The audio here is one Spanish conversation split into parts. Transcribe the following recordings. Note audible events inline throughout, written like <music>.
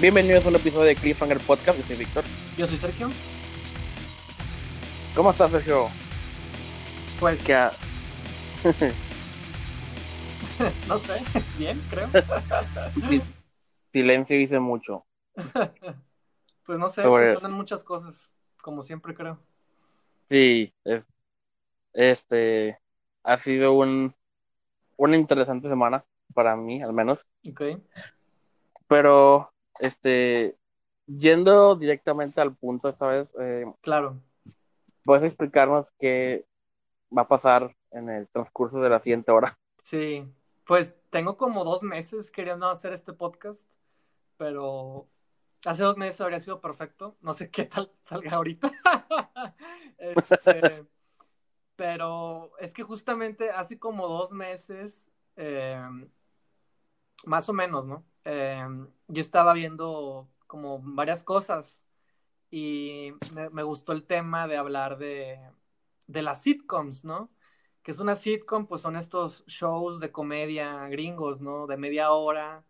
Bienvenidos a un episodio de Cliffhanger Podcast. Yo soy Víctor. Yo soy Sergio. ¿Cómo estás, Sergio? Pues ¿Qué ha- <laughs> no sé, bien, creo. Si- <laughs> Silencio dice mucho. Pues no sé, Sobre- pasan muchas cosas, como siempre creo. Sí, es- este ha sido un, una interesante semana para mí, al menos. Ok. Pero, este, yendo directamente al punto esta vez, eh, Claro. ¿puedes explicarnos qué va a pasar en el transcurso de la siguiente hora? Sí. Pues tengo como dos meses queriendo hacer este podcast, pero hace dos meses habría sido perfecto. No sé qué tal salga ahorita. <laughs> Este, <laughs> pero es que justamente hace como dos meses, eh, más o menos, ¿no? Eh, yo estaba viendo como varias cosas y me, gustó el tema de hablar de, de las sitcoms, ¿no? Que es una sitcom, pues son estos shows de comedia gringos, ¿no? De media hora,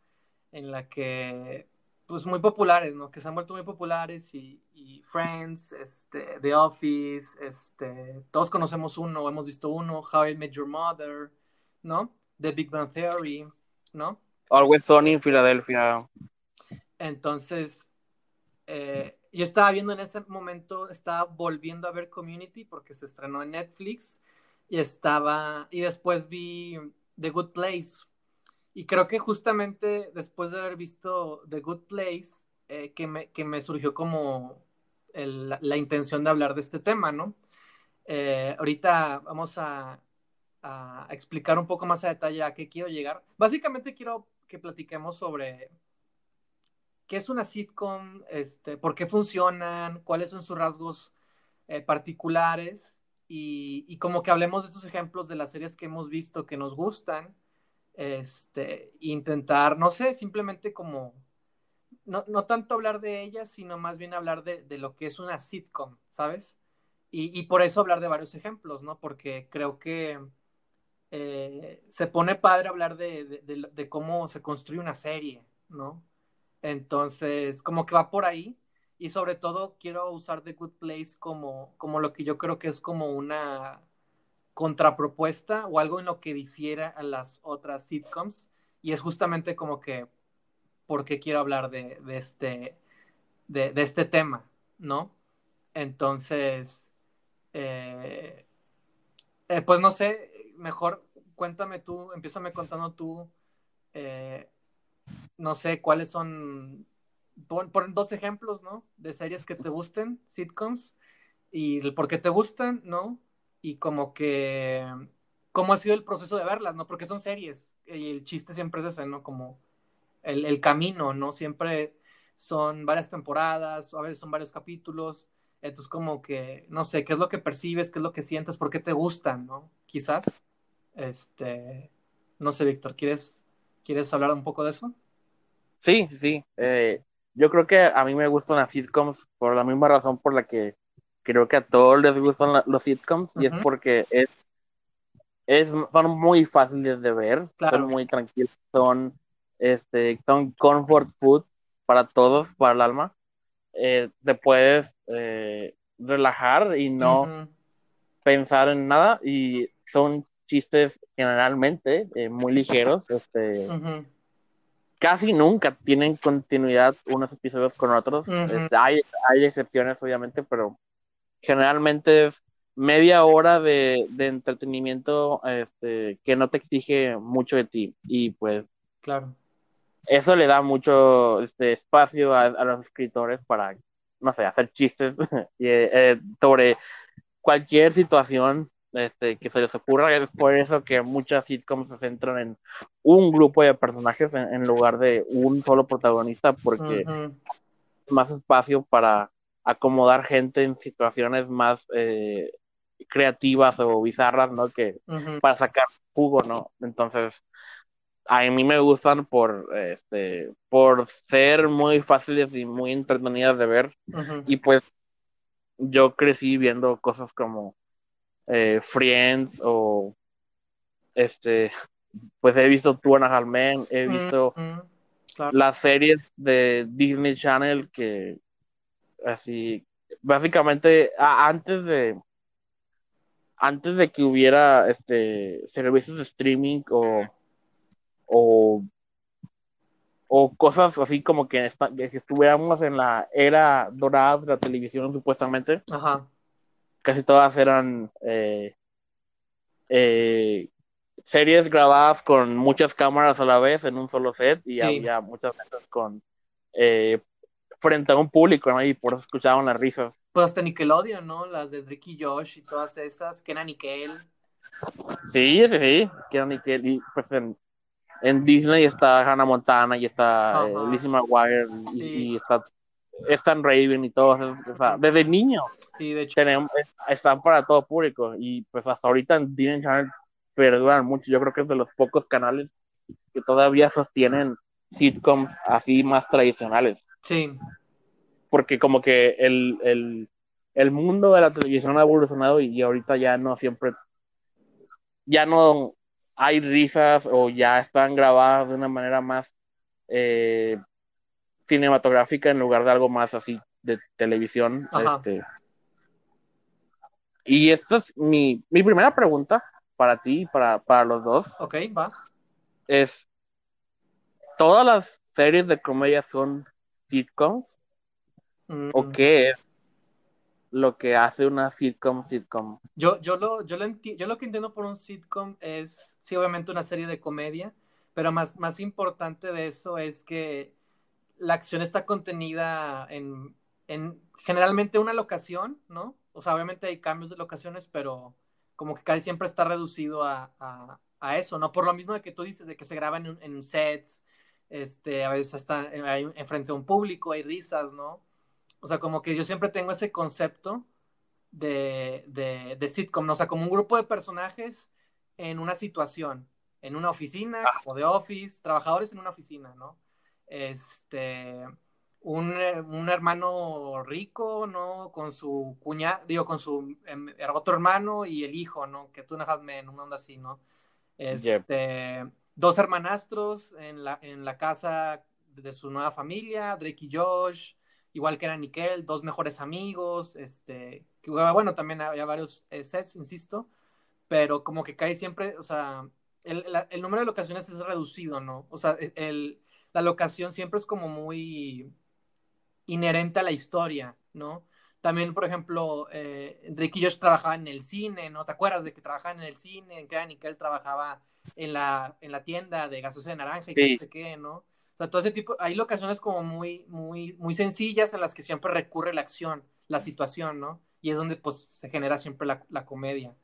en la que, pues muy populares, ¿no? Que se han vuelto muy populares y, y Friends, este, The Office, este, todos conocemos uno, hemos visto uno, How I Met Your Mother, ¿no? The Big Bang Theory, ¿no? Always Sunny en Filadelfia. Entonces, eh, yo estaba viendo en ese momento, estaba volviendo a ver Community porque se estrenó en Netflix y estaba, y después vi The Good Place. Y creo que justamente después de haber visto The Good Place, eh, que, me, que me surgió como el- la, la intención de hablar de este tema, ¿no? Eh, ahorita vamos a, a explicar un poco más a detalle a qué quiero llegar. Básicamente quiero que platiquemos sobre qué es una sitcom, este, por qué funcionan, cuáles son sus rasgos eh, particulares y, y como que hablemos de estos ejemplos de las series que hemos visto que nos gustan, este, intentar, no sé, simplemente como, no, no tanto hablar de ellas, sino más bien hablar de, de lo que es una sitcom, ¿sabes? Y, y por eso hablar de varios ejemplos, ¿no? Porque creo que eh, se pone padre hablar de, de- cómo se construye una serie, ¿no? Entonces, como que va por ahí. Y sobre todo quiero usar The Good Place como, como lo que yo creo que es como una contrapropuesta o algo en lo que difiera a las otras sitcoms. Y es justamente como que por qué quiero hablar de, de este, de, de este tema, ¿no? Entonces, eh, eh, pues no sé, mejor cuéntame tú, empiézame contando tú, eh, no sé cuáles son, pon, pon dos ejemplos, ¿no? De series que te gusten, sitcoms, y el por qué te gustan, ¿no? Y como que, cómo ha sido el proceso de verlas, ¿no? Porque son series, y el chiste siempre es ese, ¿no? Como el, el camino, ¿no? Siempre son varias temporadas, a veces son varios capítulos, entonces como que, no sé, qué es lo que percibes, qué es lo que sientes, por qué te gustan, ¿no? Quizás, este, no sé, Víctor, ¿quieres, ¿quieres hablar un poco de eso? Sí, sí. Eh, yo creo que a mí me gustan las sitcoms por la misma razón por la que creo que a todos les gustan la- los sitcoms y es porque es, es, son muy fáciles de ver, Claro. son muy tranquilos, son, este, son comfort food para todos, para el alma. Eh, te puedes eh, relajar y no pensar en nada y son chistes generalmente eh, muy ligeros, este, casi nunca tienen continuidad unos episodios con otros. Este, hay, hay excepciones, obviamente, pero generalmente es media hora de, de entretenimiento este, que no te exige mucho de ti. Y pues claro. eso le da mucho este, espacio a, a los escritores para, no sé, hacer chistes <laughs> y, eh, sobre cualquier situación este, que se les ocurra. Es por eso que muchas sitcoms se centran en un grupo de personajes en, en lugar de un solo protagonista, porque Ujú, más espacio para acomodar gente en situaciones más eh, creativas o bizarras, ¿no? Que para sacar jugo, ¿no? Entonces, a mí me gustan por, este, por ser muy fáciles y muy entretenidas de ver. Y pues yo crecí viendo cosas como eh, Friends o este, pues he visto Two and a Half Men, he visto Ujú. Claro. las series de Disney Channel que así básicamente a- antes de antes de que hubiera este servicios de streaming o o, o cosas así como que, esta- que estuviéramos en la era dorada de la televisión supuestamente Ajá. Casi todas eran eh, eh, series grabadas con muchas cámaras a la vez en un solo set y Sí. había muchas veces con eh, frente a un público, ¿no? Y por eso escuchaban las risas. Pues hasta Nickelodeon, ¿no? Las de Drake y Josh y todas esas, que era Nickel. Sí, sí, sí, que eran Nickel, y pues en, en Disney está Hannah Montana y está eh. Lizzie McGuire y, Sí. y está Stan Raven y todos o sea, desde niño Sí, de hecho. tenemos, están para todo público y pues hasta ahorita en Disney Channel perduran mucho. Yo creo que es de los pocos canales que todavía sostienen sitcoms así más tradicionales, Sí, porque como que el, el, el mundo de la televisión ha evolucionado y, ahorita ya no siempre, ya no hay risas o ya están grabadas de una manera más eh, cinematográfica en lugar de algo más así de televisión. Ajá. Este. Y esta es mi, mi primera pregunta para ti y para, para los dos. ok, va. Es, ¿todas las series de comedia son sitcoms? Mm, ¿O qué es lo que hace una sitcom sitcom? Yo, yo, lo, yo, lo yo lo que entiendo por un sitcom es, sí, obviamente una serie de comedia, pero más, más importante de eso es que la acción está contenida en, en generalmente una locación, ¿no? O sea, obviamente hay cambios de locaciones, pero como que casi siempre está reducido a, a, a eso, ¿no? Por lo mismo de que tú dices, de que se graban en, en sets, este, a veces está hay, enfrente a un público, hay risas, ¿no? O sea, como que yo siempre tengo ese concepto de, de, de sitcom, ¿no? o sea, como un grupo de personajes en una situación, en una oficina o de office, trabajadores en una oficina, ¿no? Este, un, un hermano rico, ¿no? Con su cuñado, digo, con su em, otro hermano y el hijo, ¿no? Que tú una half-man, una onda así, ¿no? Este, dos hermanastros en la, en la casa de su nueva familia, Drake y Josh, igual que era Nickel, dos mejores amigos, este, que, bueno, también había varios eh, sets, insisto, pero como que cae siempre, o sea, el, la, el, número de locaciones es reducido, ¿no? O sea, el, la locación siempre es como muy inherente a la historia, ¿no? También, por ejemplo, eh, Drake y Josh trabajaban en el cine, ¿no? ¿Te acuerdas de que trabajaban en el cine? En que era Nickel trabajaba en la, en la tienda de gaseosa de naranja y sí. sé qué, ¿no? O sea, todo ese tipo, hay locaciones como muy, muy, muy sencillas en las que siempre recurre la acción, la situación, ¿no? Y es donde pues se genera siempre la, la comedia.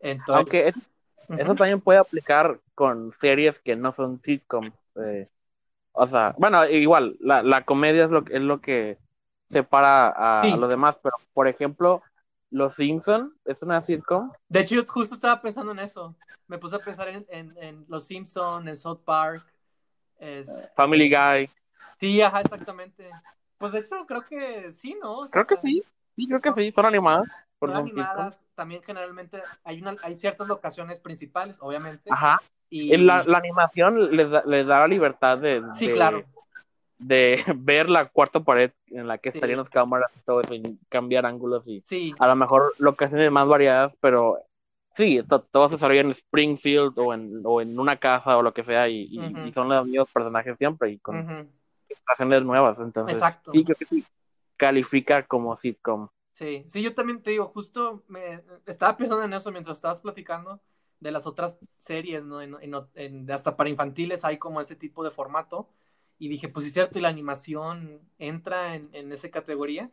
Entonces, Aunque es, uh -huh. eso también puede aplicar con series que no son sitcoms. Eh, o sea, bueno, igual, la, la comedia es lo, es lo que separa a, sí. a los demás, pero por ejemplo, Los Simpson es una sitcom. De hecho, yo justo estaba pensando en eso. Me puse a pensar en, en, en Los Simpson, en South Park. Es, Family Guy. Sí, ajá, exactamente. Pues de hecho, creo que sí, ¿no? O sea, creo que sí. Sí, creo que sí. Son animadas. Son animadas. También generalmente hay, una, hay ciertas locaciones principales, obviamente. Ajá. Y la, la animación les da, les da la libertad de, sí, de, claro. de <laughs> ver la cuarta pared en la que sí. estarían las cámaras y todo eso, y cambiar ángulos y sí. a lo mejor locaciones más variadas, pero sí, to, todo se desarrolla en Springfield o en, o en una casa o lo que sea y, uh -huh. y son los mismos personajes siempre y con uh -huh. situaciones nuevas, entonces Exacto. sí creo que sí califica como sitcom. Sí, sí, yo también te digo, justo me estaba pensando en eso mientras estabas platicando de las otras series, ¿no? En, en, hasta para infantiles hay como ese tipo de formato. Y dije, pues sí, es cierto, y la animación entra en, en esa categoría.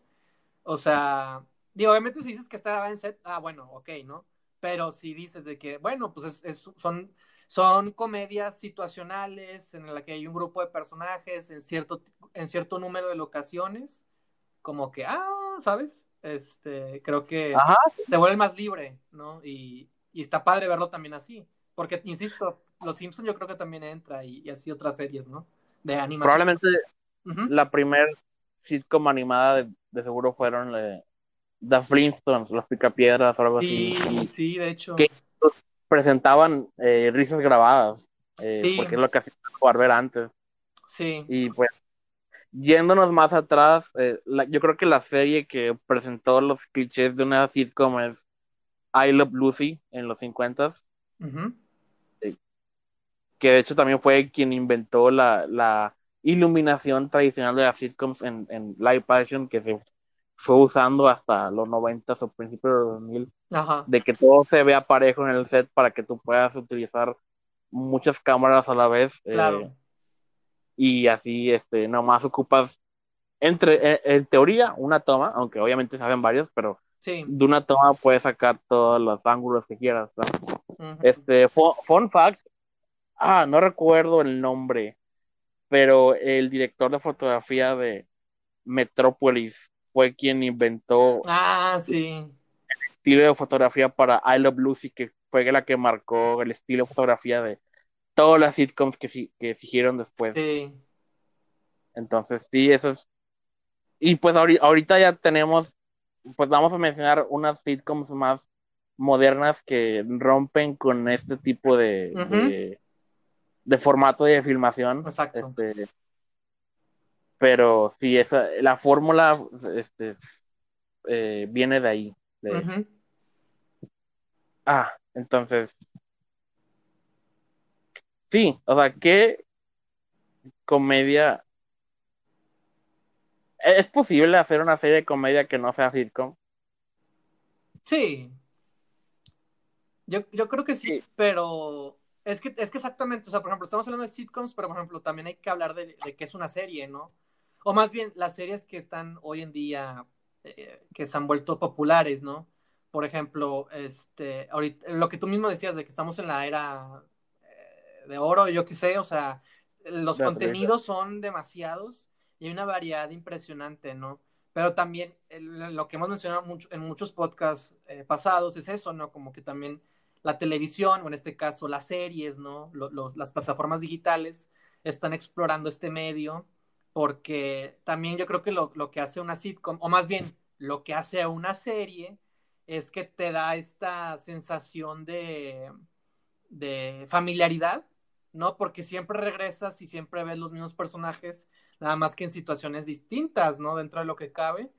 O sea, digo, obviamente si dices que está en set, ah, bueno, ok, ¿no? Pero si dices de que, bueno, pues es, es, son, son comedias situacionales en la que hay un grupo de personajes en cierto, en cierto número de locaciones, como que, ah, ¿sabes? Este, creo que Ajá. te vuelve más libre, ¿no? Y, y está padre verlo también así. Porque, insisto, Los Simpsons yo creo que también entra y, y así otras series, ¿no? De animación. Probablemente uh -huh. la primer sitcom animada de, de seguro fueron The Flintstones, Los Picapiedras o algo sí, así. Sí, sí, de hecho. Que presentaban eh, risas grabadas. Eh, sí. Porque es lo que hacía Barber antes. Sí. Y pues, yéndonos más atrás, eh, la- yo creo que la serie que presentó los clichés de una sitcom es I Love Lucy en los 50 Ujú. que de hecho también fue quien inventó la, la iluminación tradicional de las sitcoms en, en live action que se fue usando hasta los 90 o principios de los 2000, Ajá. de que todo se vea parejo en el set para que tú puedas utilizar muchas cámaras a la vez eh, Claro. y así este nomás ocupas entre en, en teoría una toma, aunque obviamente se hacen varias, pero Sí. de una toma puedes sacar todos los ángulos que quieras. ¿no? Este, fu- fun fact, ah, no recuerdo el nombre, pero el director de fotografía de Metropolis fue quien inventó Ah, sí. el estilo de fotografía para I Love Lucy, que fue la que marcó el estilo de fotografía de todas las sitcoms que, que siguieron después. Sí. Entonces, sí, eso es. Y pues ahori- ahorita ya tenemos, pues vamos a mencionar unas sitcoms más modernas que rompen con este tipo de, de, de formato de filmación. Exacto. Este, pero sí, esa, la fórmula este, eh, viene de ahí. de-. Ah, entonces. Sí, o sea, ¿qué comedia? ¿Es posible hacer una serie de comedia que no sea sitcom? Sí. Yo, yo creo que sí, Sí. pero es que, es que exactamente, o sea, por ejemplo, estamos hablando de sitcoms, pero por ejemplo, también hay que hablar de, de que es una serie, ¿no? O más bien, las series que están hoy en día, eh, que se han vuelto populares, ¿no? Por ejemplo, este, ahorita, lo que tú mismo decías de que estamos en la era eh, de oro, yo qué sé, o sea, los De contenidos son demasiados y hay una variedad impresionante, ¿no? Pero también lo que hemos mencionado mucho, en muchos podcasts eh, pasados es eso, ¿no? Como que también la televisión, o en este caso las series, ¿no? Las plataformas digitales están explorando este medio porque también yo creo que lo, que hace una sitcom, o más bien lo que hace una serie, es que te da esta sensación de, de familiaridad, ¿no? Porque siempre regresas y siempre ves los mismos personajes, nada más que en situaciones distintas, ¿no? Dentro de lo que cabe.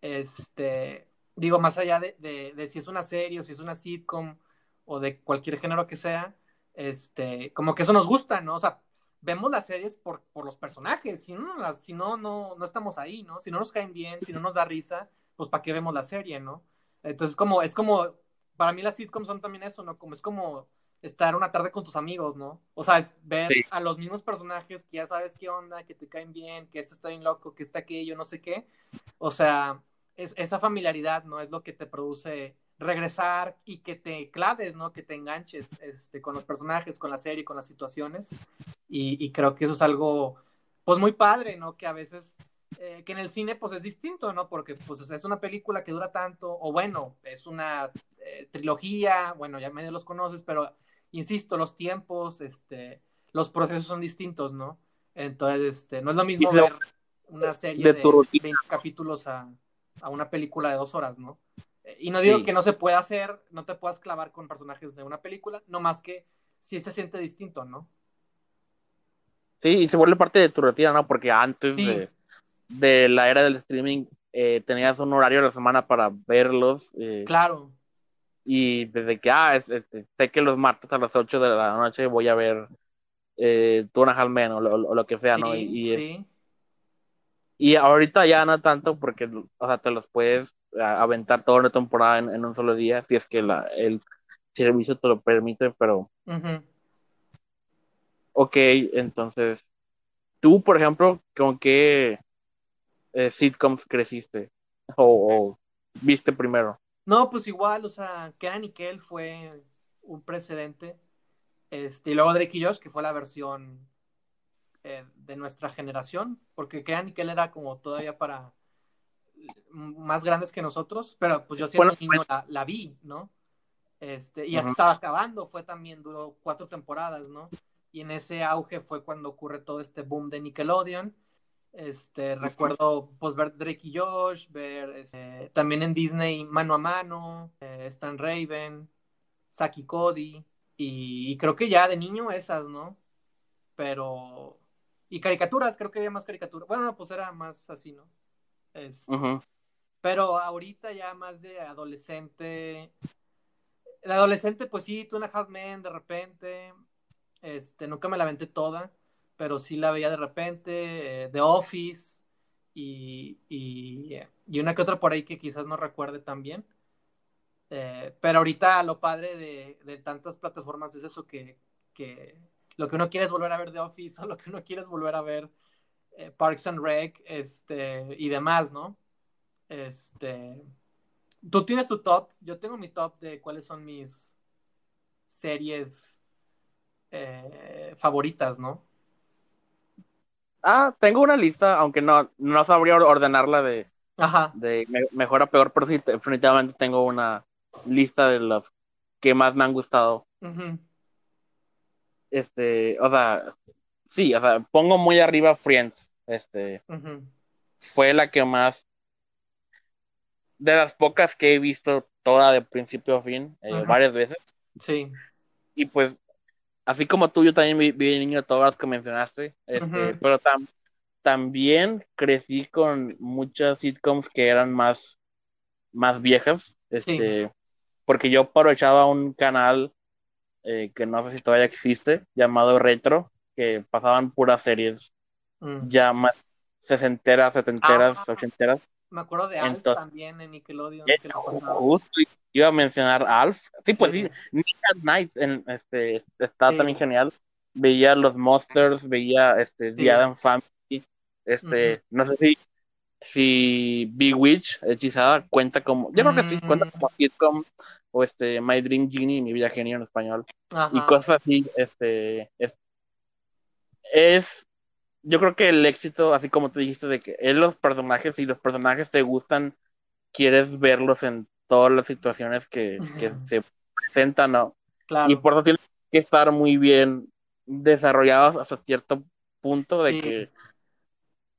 Este, digo, más allá de, de, si es una serie o si es una sitcom o de cualquier género que sea, este, como que eso nos gusta, ¿no? O sea, vemos las series por, por los personajes, si no, las, si no, no, no estamos ahí, ¿no? Si no nos caen bien, si no nos da risa, pues ¿para qué vemos la serie, ¿no? Entonces, como, es como, para mí las sitcoms son también eso, ¿no? Como es como estar una tarde con tus amigos, ¿no? O sea, es ver Sí. a los mismos personajes que ya sabes qué onda, que te caen bien, que este está bien loco, que está aquello, no sé qué. O sea, es, esa familiaridad, ¿no? Es lo que te produce regresar y que te claves, ¿no? Que te enganches este, con los personajes, con la serie, con las situaciones. Y, y creo que eso es algo, pues muy padre, ¿no? Que a veces, eh, que en el cine, pues es distinto, ¿no? Porque pues es una película que dura tanto, o bueno, es una eh, trilogía, bueno, ya medio los conoces, pero insisto, los tiempos, este, los procesos son distintos, ¿no? Entonces, este, no es lo mismo ver una serie de de, tu rutina. 20 capítulos a, a una película de dos horas, ¿no? Eh, Y no digo Sí. que no se pueda hacer, no te puedas clavar con personajes de una película, no más que sí se siente distinto, ¿no? Sí, y se vuelve parte de tu rutina, ¿no? Porque antes Sí. de, de la era del streaming eh, tenías un horario a la semana para verlos eh, Claro, y desde que, ah, es- sé que los martes a las 8 de la noche voy a ver eh, Two and a Half Men o lo, o lo que sea, ¿no? sí, Y, y es- sí, y ahorita ya no tanto porque, o sea, te los puedes aventar toda una temporada en, en un solo día, si es que la, el servicio te lo permite, pero ujú. ok, entonces, tú, por ejemplo, ¿con qué eh, sitcoms creciste? O, o viste primero? No, pues igual, o sea, Kenan y Kel fue un precedente. Este, y luego Drake y Josh, que fue la versión eh, de nuestra generación, porque Kenan y Kel era como todavía para m- más grandes que nosotros, pero pues yo siendo Bueno, niño la, la vi, ¿no? Este, y ya se estaba acabando, fue también, duró cuatro temporadas, ¿no? Y en ese auge fue cuando ocurre todo este boom de Nickelodeon. Este, recuerdo pues ver Drake y Josh, ver este, también en Disney Mano a Mano, eh, Stan Raven, Saki Cody, y, y creo que ya de niño esas, ¿no? Pero, Y caricaturas, creo que había más caricaturas. Bueno, pues era más así, ¿no? Es... Ujú. Pero ahorita ya más de adolescente. De adolescente, pues sí, Two and a Half Men de repente. Este, nunca me la aventé toda, pero sí la veía de repente. eh, The Office y, y, y una que otra por ahí que quizás no recuerde tan bien. Eh, pero ahorita lo padre de, tantas plataformas es eso que, que lo que uno quiere es volver a ver The Office <laughs> o lo que uno quiere es volver a ver eh, Parks and Rec este, y demás, ¿no? Este, tú tienes tu top, yo tengo mi top de cuáles son mis series eh, favoritas, ¿no? Ah, tengo una lista, aunque no, no sabría ordenarla de, Ajá, de me- mejor a peor, pero sí, te- definitivamente tengo una lista de los que más me han gustado. Este, o sea, sí, o sea, pongo muy arriba Friends. Este, fue la que más, de las pocas que he visto toda de principio a fin, eh, varias veces. sí, Y pues, así como tú, yo también vi, vi de niño todas las que mencionaste, este, pero tam- también crecí con muchas sitcoms que eran más, más viejas, este, porque yo aprovechaba un canal eh, que no sé si todavía existe, llamado Retro, que pasaban puras series mm. ya más sesenteras, setenteras, Ah. ochenteras. Me acuerdo de Alf Entonces- también en Nickelodeon. Eh, que lo iba a mencionar a Alf. Sí, pues Sí. Nick at Night en, este, está Sí. también genial. Veía los Monsters, veía este, Sí. The Adam Family. Este, no sé si, si Bewitch, hechizada, cuenta como. Yo creo que sí, Mm. cuenta como sitcom. O este, My Dream Genie, mi vida genio en español. y cosas así, este, es, es, yo creo que el éxito, así como tú dijiste, de que es los personajes, y los personajes te gustan, quieres verlos en todas las situaciones que, que se presentan, ¿no? claro. Y por eso tienen que estar muy bien desarrollados hasta cierto punto de Sí. que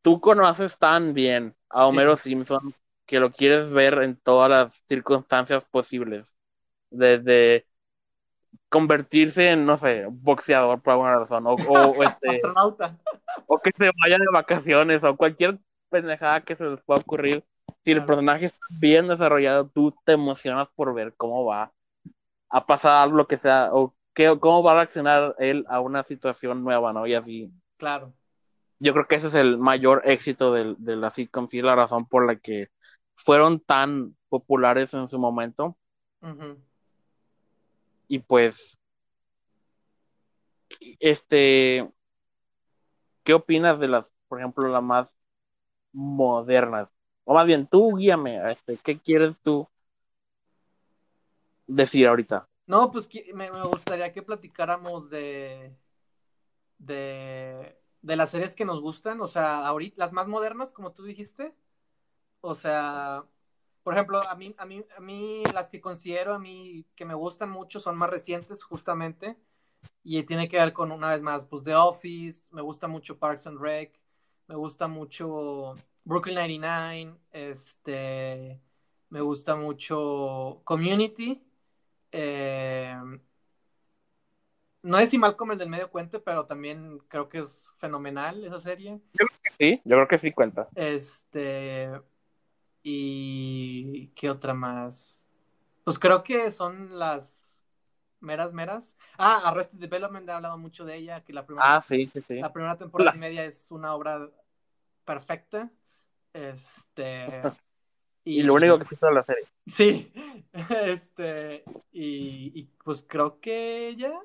tú conoces tan bien a Homero Simpson que lo quieres ver en todas las circunstancias posibles. Desde convertirse en, no sé, boxeador por alguna razón, o, o, <laughs> este, Astronauta. o que se vaya de vacaciones, o cualquier pendejada que se les pueda ocurrir. Si el personaje está bien desarrollado, tú te emocionas por ver cómo va a pasar lo que sea, o qué, cómo va a reaccionar él a una situación nueva, ¿no? Y así. Claro. Yo creo que ese es el mayor éxito del- de, la sitcom, sí, la razón por la que fueron tan populares en su momento. Y pues, este, ¿qué opinas de las, por ejemplo, las más modernas? O más bien, tú guíame, este, ¿qué quieres tú decir ahorita? No, pues me, me gustaría que platicáramos de, de, de las series que nos gustan, o sea, ahorita, las más modernas, como tú dijiste. O sea, por ejemplo, a mí, a mí, a mí las que considero a mí que me gustan mucho son más recientes, justamente. Y tiene que ver con, una vez más, pues The Office, me gusta mucho Parks and Rec, me gusta mucho Brooklyn 99, este, me gusta mucho Community. eh, no es si Malcolm el del medio cuente, pero también creo que es fenomenal esa serie. Sí, yo creo que sí cuenta. Este. ¿Y qué otra más? Pues creo que son las meras, meras. Ah, Arrested Development, he hablado mucho de ella, que la primera, Ah, sí, sí, sí. la primera temporada La- y media es una obra perfecta. Este. <laughs> Y lo único que hizo de la serie. Sí, <laughs> este, y, y, pues creo que ya.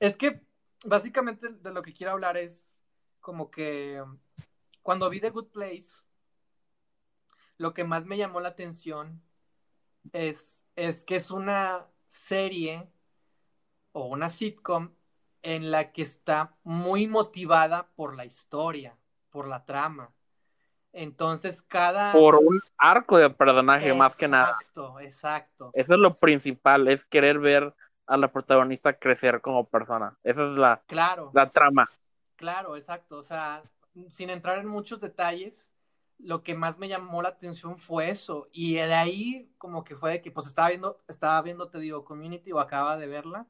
Es que básicamente de lo que quiero hablar es como que cuando vi The Good Place, lo que más me llamó la atención es, es que es una serie o una sitcom en la que está muy motivada por la historia, por la trama. Entonces cada... Por un arco de personaje, más que nada. Exacto, exacto. Eso es lo principal, es querer ver a la protagonista crecer como persona. Esa es la, Claro, la trama. claro, exacto. O sea, sin entrar en muchos detalles, lo que más me llamó la atención fue eso. Y de ahí, como que fue de que, pues estaba viendo, estaba viendo, te digo, Community o acaba de verla.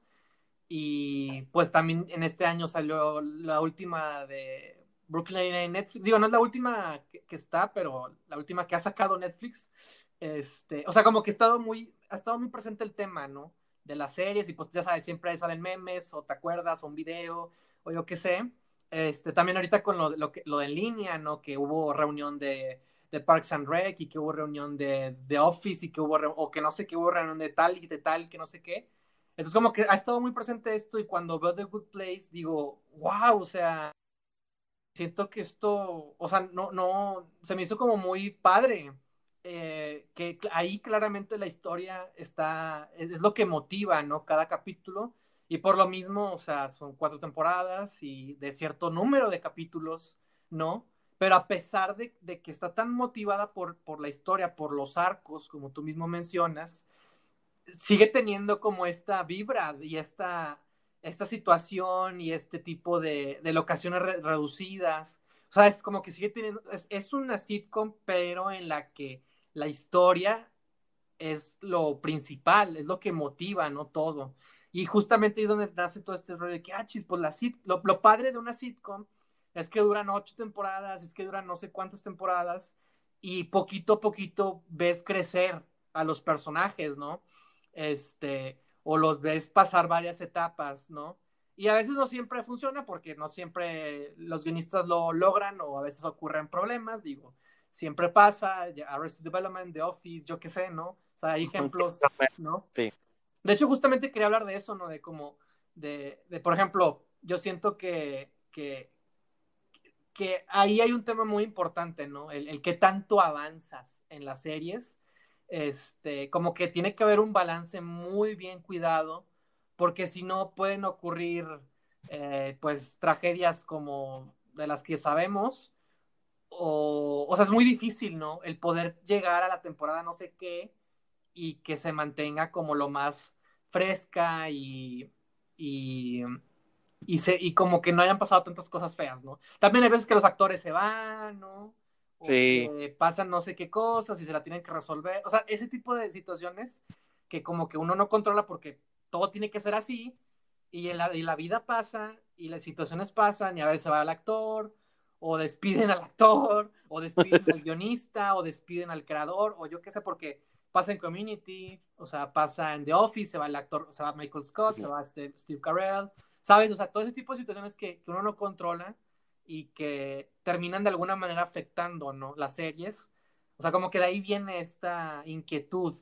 Y pues también en este año salió la última de Brooklyn Nine-Nine Netflix. Digo, no es la última que, está, pero la última que ha sacado Netflix. Este, o sea, como que ha estado muy, presente el tema, ¿no? De las series y pues ya sabes, siempre salen memes o te acuerdas o un video o yo qué sé. Este, también ahorita con lo, lo, lo de en línea, ¿no? Que hubo reunión de, de Parks and Rec y que hubo reunión de, de Office y que hubo, o que no sé, que hubo reunión de tal y de tal, que no sé qué. Entonces como que ha estado muy presente esto y cuando veo The Good Place digo, wow, o sea, siento que esto, o sea, no, no, se me hizo como muy padre. Eh, que ahí claramente la historia está, es, lo que motiva, ¿no? Cada capítulo. Y por lo mismo, o sea, son cuatro temporadas y de cierto número de capítulos, ¿no? Pero a pesar de, que está tan motivada por, la historia, por los arcos, como tú mismo mencionas, sigue teniendo como esta vibra y esta, esta situación y este tipo de, de locaciones re reducidas. O sea, es como que sigue teniendo, es, es, una sitcom, pero en la que la historia es lo principal, es lo que motiva, ¿no? Todo. Y justamente ahí es donde nace todo este rollo de que, ah, chis, pues la sit lo, lo, padre de una sitcom es que duran ocho temporadas, es que duran no sé cuántas temporadas, y poquito a poquito ves crecer a los personajes, ¿no? Este, o los ves pasar varias etapas, ¿no? Y a veces no siempre funciona porque no siempre los guionistas lo logran o a veces ocurren problemas, digo, siempre pasa, Arrested Development, The Office, yo qué sé, ¿no? O sea, hay ejemplos, ¿no? Sí. De hecho, justamente quería hablar de eso, ¿no? De como, de, de por ejemplo, yo siento que, que, que, ahí hay un tema muy importante, ¿no? El, el que tanto avanzas en las series, este, como que tiene que haber un balance muy bien cuidado, porque si no pueden ocurrir, eh, pues, tragedias como de las que sabemos, o, o sea, es muy difícil, ¿no? El poder llegar a la temporada no sé qué y que se mantenga como lo más fresca y, y, y, se, y como que no hayan pasado tantas cosas feas, ¿no? También hay veces que los actores se van, ¿no? O sí. pasan no sé qué cosas y se la tienen que resolver. O sea, ese tipo de situaciones que como que uno no controla porque todo tiene que ser así y la, y la vida pasa y las situaciones pasan y a veces se va el actor o despiden al actor <laughs> o despiden al guionista o despiden al creador o yo qué sé porque pasa en Community, o sea, pasa en The Office, se va el actor, se va Michael Scott, se va este, Steve Carell, ¿sabes? O sea, todo ese tipo de situaciones que, que, uno no controla y que terminan de alguna manera afectando, ¿no? Las series. O sea, como que de ahí viene esta inquietud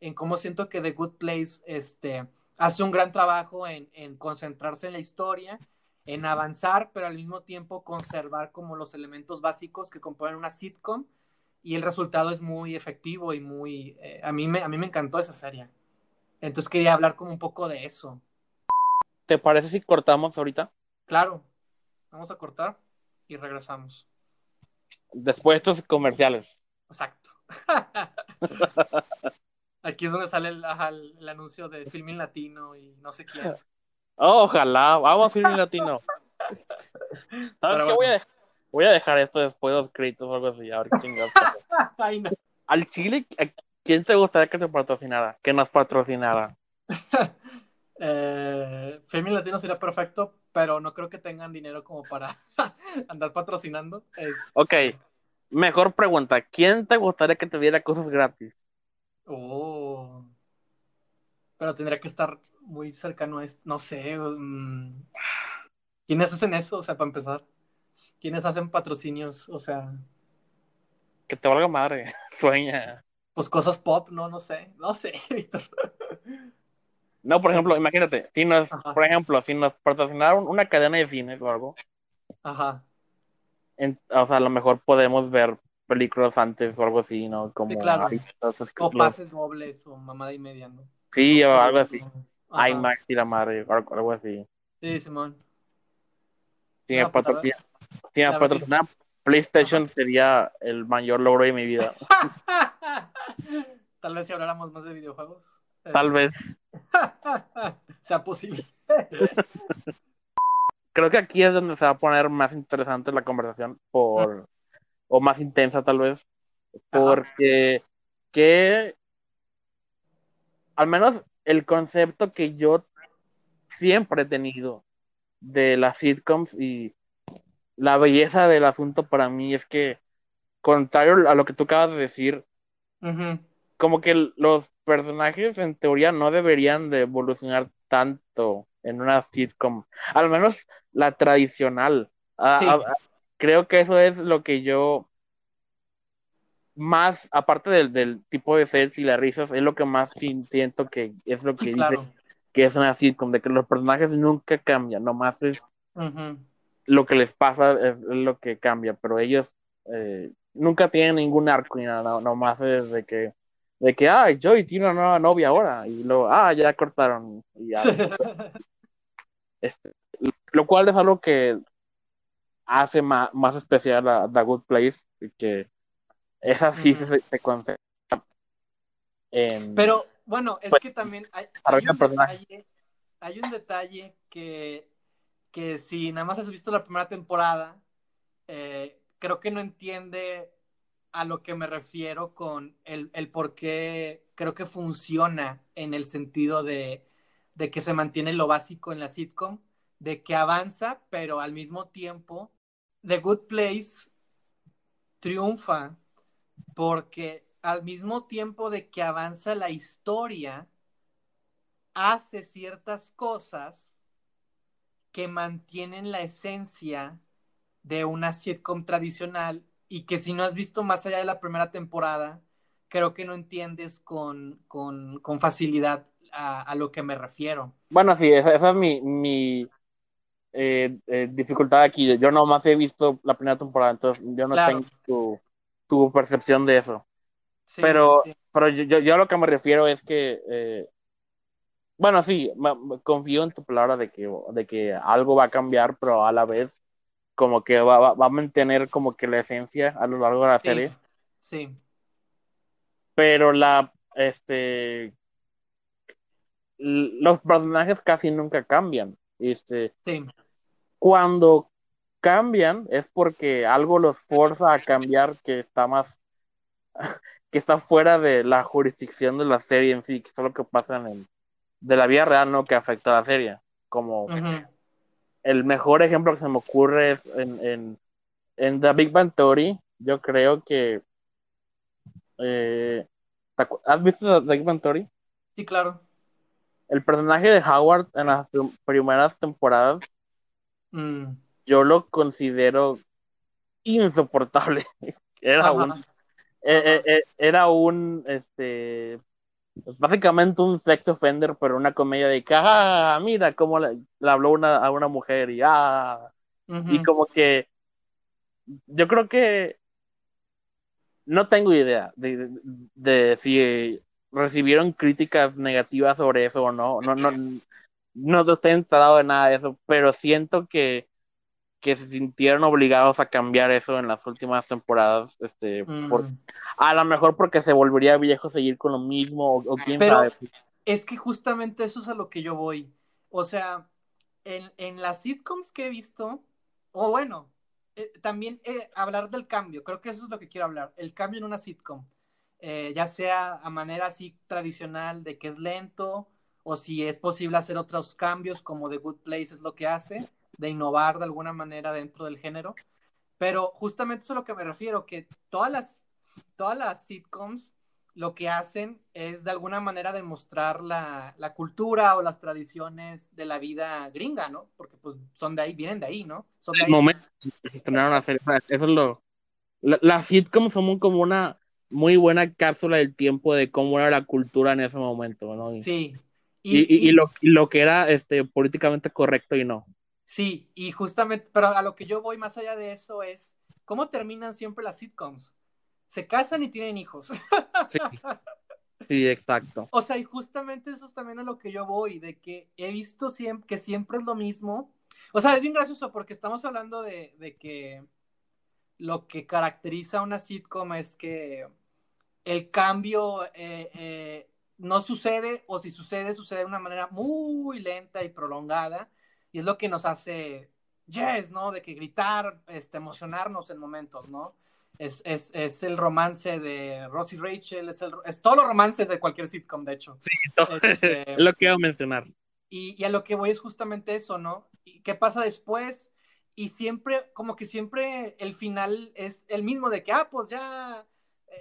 en cómo siento que The Good Place este, hace un gran trabajo en, en concentrarse en la historia, en avanzar, pero al mismo tiempo conservar como los elementos básicos que componen una sitcom y el resultado es muy efectivo y muy... Eh, a, mí me, a mí me encantó esa serie. Entonces quería hablar como un poco de eso. ¿Te parece si cortamos ahorita? Claro, vamos a cortar y regresamos. Después de estos comerciales. Exacto. <laughs> Aquí es donde sale el, el, el, anuncio de Filmin Latino y no sé quién. Oh, ojalá, vamos a Filmin Latino. <laughs> ¿Sabes qué? Voy, a, voy a dejar esto después de los créditos o algo así. A ver <laughs> Ay, no. Al Chile, ¿a quién te gustaría que te patrocinara? Que nos patrocinara. Eh, Latino sería perfecto, pero no creo que tengan dinero como para <laughs> andar patrocinando. Es... Ok, mejor pregunta. ¿Quién te gustaría que te diera cosas gratis? Oh. Pero tendría que estar muy cercano a esto. No sé. Um... ¿Quiénes hacen eso? O sea, para empezar. ¿Quiénes hacen patrocinios? O sea. Que te valga madre. <laughs> Sueña. Pues cosas pop, no, no sé. No sé, <laughs> Víctor. No, por ejemplo, imagínate, si nos, Ajá. por ejemplo, si nos patrocinaron una cadena de cines o algo. Ajá. En, o sea, a lo mejor podemos ver películas antes o algo así, ¿no? Como sí, claro. O pases dobles o mamada y media, ¿no? Sí, o algo así. Ajá. IMAX y la madre, algo así. Sí, Simón. Si me no, patrocina, si me patrocina PlayStation sería el mayor logro de mi vida. <laughs> Tal vez si habláramos más de videojuegos. Tal vez. <laughs> sea posible. <laughs> Creo que aquí es donde se va a poner más interesante la conversación por o más intensa tal vez porque Ajá. que al menos el concepto que yo siempre he tenido de las sitcoms y la belleza del asunto para mí es que, contrario a lo que tú acabas de decir, como que los personajes en teoría no deberían de evolucionar tanto en una sitcom, al menos la tradicional. creo que eso es lo que yo más, aparte del, tipo de sets y las risas, es lo que más siento que es lo que dice que es una sitcom, de que los personajes nunca cambian, nomás es lo que les pasa, es, lo que cambia, pero ellos eh, nunca tienen ningún arco ni nada, nomás es de que de que, ah, Joy tiene una nueva novia ahora, y luego, ah, ya cortaron, y ya. <laughs> este, lo cual es algo que hace más, más especial a The Good Place, que esa sí se, se concentra en... Pero, bueno, es pues, que también hay, hay, un detalle, hay, un detalle, que, que si nada más has visto la primera temporada, eh, creo que no entiende a lo que me refiero con el, el por qué creo que funciona en el sentido de, de, que se mantiene lo básico en la sitcom, de que avanza, pero al mismo tiempo The Good Place triunfa porque al mismo tiempo de que avanza la historia, hace ciertas cosas que mantienen la esencia de una sitcom tradicional y que si no has visto más allá de la primera temporada, creo que no entiendes con, facilidad a, lo que me refiero. Bueno, sí, esa, es mi, eh, eh, dificultad aquí. Yo nomás he visto la primera temporada, entonces yo no tengo tu, percepción de eso. pero pero yo, yo, a lo que me refiero es que, eh, bueno, sí, confío en tu palabra de que, de que algo va a cambiar, pero a la vez como que va, a mantener como que la esencia a lo largo de la serie. Sí. Pero la, este, los personajes casi nunca cambian. Este, sí. Cuando cambian es porque algo los forza a cambiar que está más, <laughs> que está fuera de la jurisdicción de la serie en sí, que es lo que pasa en el, de la vida real, no que afecta a la serie. Como, el mejor ejemplo que se me ocurre es en, en, The Big Bang Theory. Yo creo que. Eh, ¿Has visto The Big Bang Theory? Sí, claro. El personaje de Howard en las primeras temporadas, mm. yo lo considero insoportable. <laughs> Era un. Eh, eh, era un este básicamente un sex offender, pero una comedia de que, ah, mira cómo le, habló una, a una mujer y, ah, y como que yo creo que no tengo idea de, de, si recibieron críticas negativas sobre eso o no, no, no, no estoy enterado de nada de eso, pero siento que que se sintieron obligados a cambiar eso en las últimas temporadas, este, por, mm. a lo mejor porque se volvería viejo seguir con lo mismo, o, quién Pero Es que justamente eso es a lo que yo voy. O sea, en, en las sitcoms que he visto, o bueno, eh, también eh, hablar del cambio, creo que eso es lo que quiero hablar, el cambio en una sitcom, eh, ya sea a manera así tradicional de que es lento, o si es posible hacer otros cambios como The Good Place es lo que hace de innovar de alguna manera dentro del género. Pero justamente eso es a lo que me refiero, que todas las, todas las sitcoms lo que hacen es de alguna manera demostrar la, la, cultura o las tradiciones de la vida gringa, ¿no? Porque pues son de ahí, vienen de ahí, ¿no? Son de ahí. momento se estrenaron a hacer, eso es lo... Las sitcoms son como una muy buena cápsula del tiempo de cómo era la cultura en ese momento, ¿no? sí. Y, y, y, lo, lo, que era este, políticamente correcto y no. Sí, y justamente, pero a lo que yo voy más allá de eso es, ¿cómo terminan siempre las sitcoms? Se casan y tienen hijos. Sí, <laughs> exacto. O sea, y justamente eso es también a lo que yo voy, de que he visto siempre, que siempre es lo mismo. O sea, es bien gracioso porque estamos hablando de, de que lo que caracteriza una sitcom es que el cambio eh, eh, no sucede, o si sucede, sucede de una manera muy lenta y prolongada y es lo que nos hace, yes, ¿no? De que gritar, este, emocionarnos en momentos, ¿no? Es, es, es el romance de Rosie Rachel, es, el, es todos los romances de cualquier sitcom, de hecho. Sí, este, <laughs> lo quiero mencionar. Y, y, a lo que voy es justamente eso, ¿no? ¿Y ¿Qué pasa después? Y siempre, como que siempre el final es el mismo de que, ah, pues ya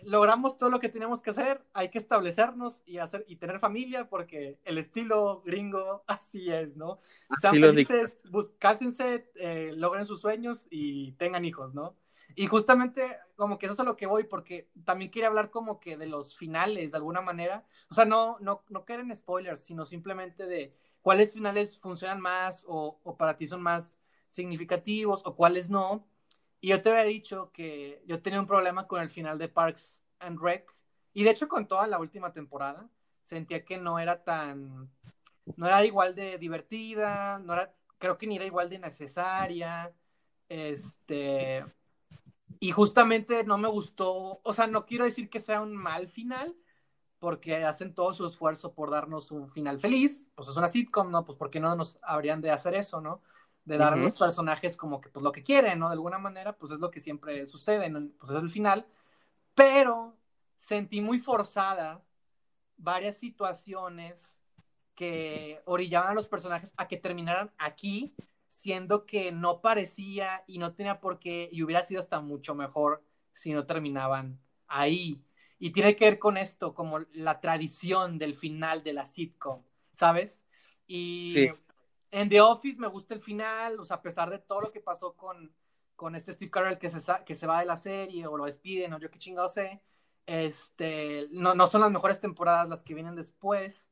logramos todo lo que tenemos que hacer, hay que establecernos y hacer y tener familia porque el estilo gringo <laughs> así es, ¿no? Sean felices, cásense, eh, logren sus sueños y tengan hijos, ¿no? Y justamente como que eso es a lo que voy porque también quería hablar como que de los finales de alguna manera, o sea, no no no quieren spoilers, sino simplemente de cuáles finales funcionan más o, o para ti son más significativos o cuáles no. Y yo te había dicho que yo tenía un problema con el final de Parks and Rec. Y de hecho con toda la última temporada sentía que no era tan, no era igual de divertida, no era, creo que ni era igual de necesaria. Este, y justamente no me gustó, o sea, no quiero decir que sea un mal final, porque hacen todo su esfuerzo por darnos un final feliz, pues es una sitcom, ¿no? Pues porque no nos habrían de hacer eso, ¿no? De dar a los personajes como que pues lo que quieren, ¿no? De alguna manera, pues es lo que siempre sucede, ¿no? pues es el final, pero sentí muy forzada varias situaciones que orillaban a los personajes a que terminaran aquí, siendo que no parecía y no tenía por qué, y hubiera sido hasta mucho mejor si no terminaban ahí. Y tiene que ver con esto, como la tradición del final de la sitcom, ¿sabes? Y sí en The Office me gusta el final, o sea, a pesar de todo lo que pasó con, con este Steve Carell que se, que se va de la serie o lo despiden o yo qué chingado sé, este, no, no son las mejores temporadas las que vienen después.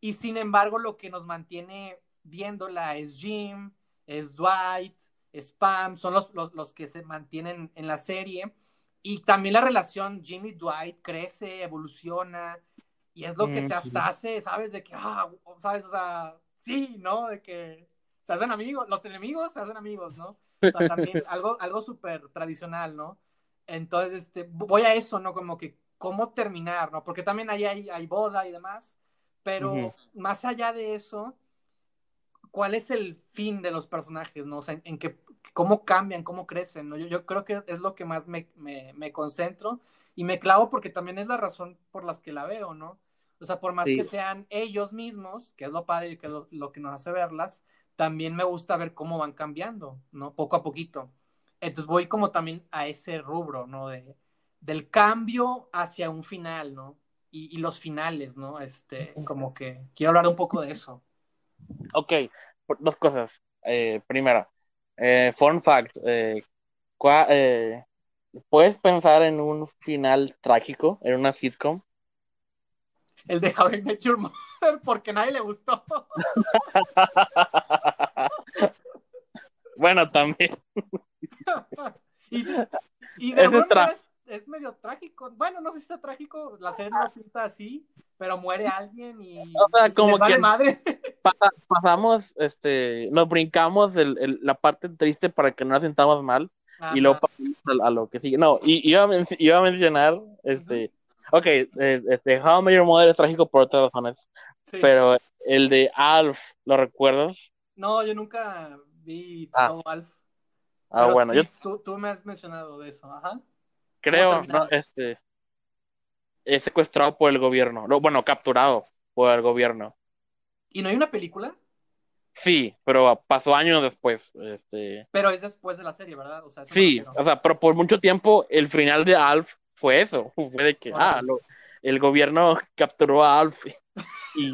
Y sin embargo, lo que nos mantiene viéndola es Jim, es Dwight, es Pam, son los, los, los que se mantienen en la serie. Y también la relación Jimmy-Dwight crece, evoluciona, y es lo que te hasta hace, ¿sabes? De que, ah, ¿sabes? O sea, sí, ¿no? De que se hacen amigos, los enemigos se hacen amigos, ¿no? O sea, también <laughs> algo, algo súper tradicional, ¿no? Entonces, este, voy a eso, ¿no? Como que cómo terminar, ¿no? Porque también ahí hay, hay boda y demás, pero más allá de eso, ¿cuál es el fin de los personajes, ¿no? O sea, en, que, cómo cambian, cómo crecen, ¿no? Yo, yo creo que es lo que más me, me, me, concentro y me clavo porque también es la razón por las que la veo, ¿no? O sea, por más que sean ellos mismos, que es lo padre y que es lo, que nos hace verlas, también me gusta ver cómo van cambiando, ¿no? Poco a poquito. Entonces voy como también a ese rubro, ¿no? De, del cambio hacia un final, ¿no? Y, los finales, ¿no? Este, como que quiero hablar un poco de eso. Ok, dos cosas. Eh, primero, eh, fun fact, eh, eh, ¿puedes pensar en un final trágico, en una sitcom? El de Met Your Mother porque nadie le gustó. <laughs> bueno, también. <laughs> y, y de manera es, es, medio trágico. Bueno, no sé si es trágico, la serie no pinta así, pero muere alguien y, o sea, como que madre. <laughs> pasamos, este, nos brincamos el, el, la parte triste para que no nos sintamos mal. Y luego pasamos a, lo que sigue. No, y iba a, iba a mencionar, este, Ok, eh, este, How Your Mother es trágico por otras razones. Pero el de Alf, ¿lo recuerdas? No, yo nunca vi ah. todo Alf. Ah, bueno, yo... Tú, me has mencionado de eso, ajá. Creo, no, este... Es secuestrado por el gobierno. Bueno, capturado por el gobierno. ¿Y no hay una película? Sí, pero pasó años después. Este... Pero es después de la serie, ¿verdad? O sea, sí, o sea, pero por mucho tiempo el final de Alf fue eso, <laughs> fue de que, ah, el gobierno <laughs> capturó a Alf y,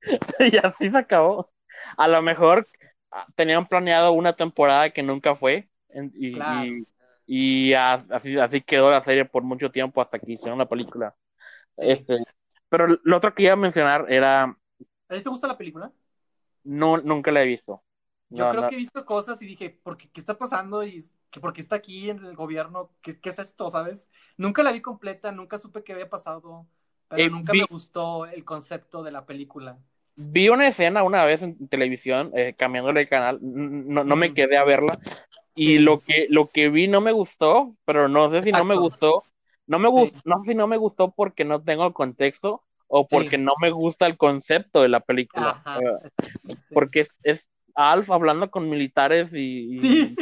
<laughs> y así se acabó. A lo mejor ah, tenían planeado una temporada que nunca fue y, y, así, así quedó la serie por mucho tiempo hasta que hicieron la película. Este, pero lo otro que iba a mencionar era... ¿A ti te gusta la película? No, nunca la he visto. Yo creo que he visto cosas y dije, ¿por qué, qué está pasando? Y que por qué está aquí en el gobierno, ¿Qué, ¿qué, es esto, sabes? Nunca la vi completa, nunca supe qué había pasado, pero eh, nunca me gustó el concepto de la película. Vi una escena una vez en televisión, eh, cambiándole de canal, no, no me mm. quedé a verla, y lo, que, lo que vi no me gustó, pero no sé si no me gustó, no me gustó, no sé si no me gustó porque no tengo el contexto o porque no me gusta el concepto de la película. Eh, porque es, es, Alf hablando con militares y, sí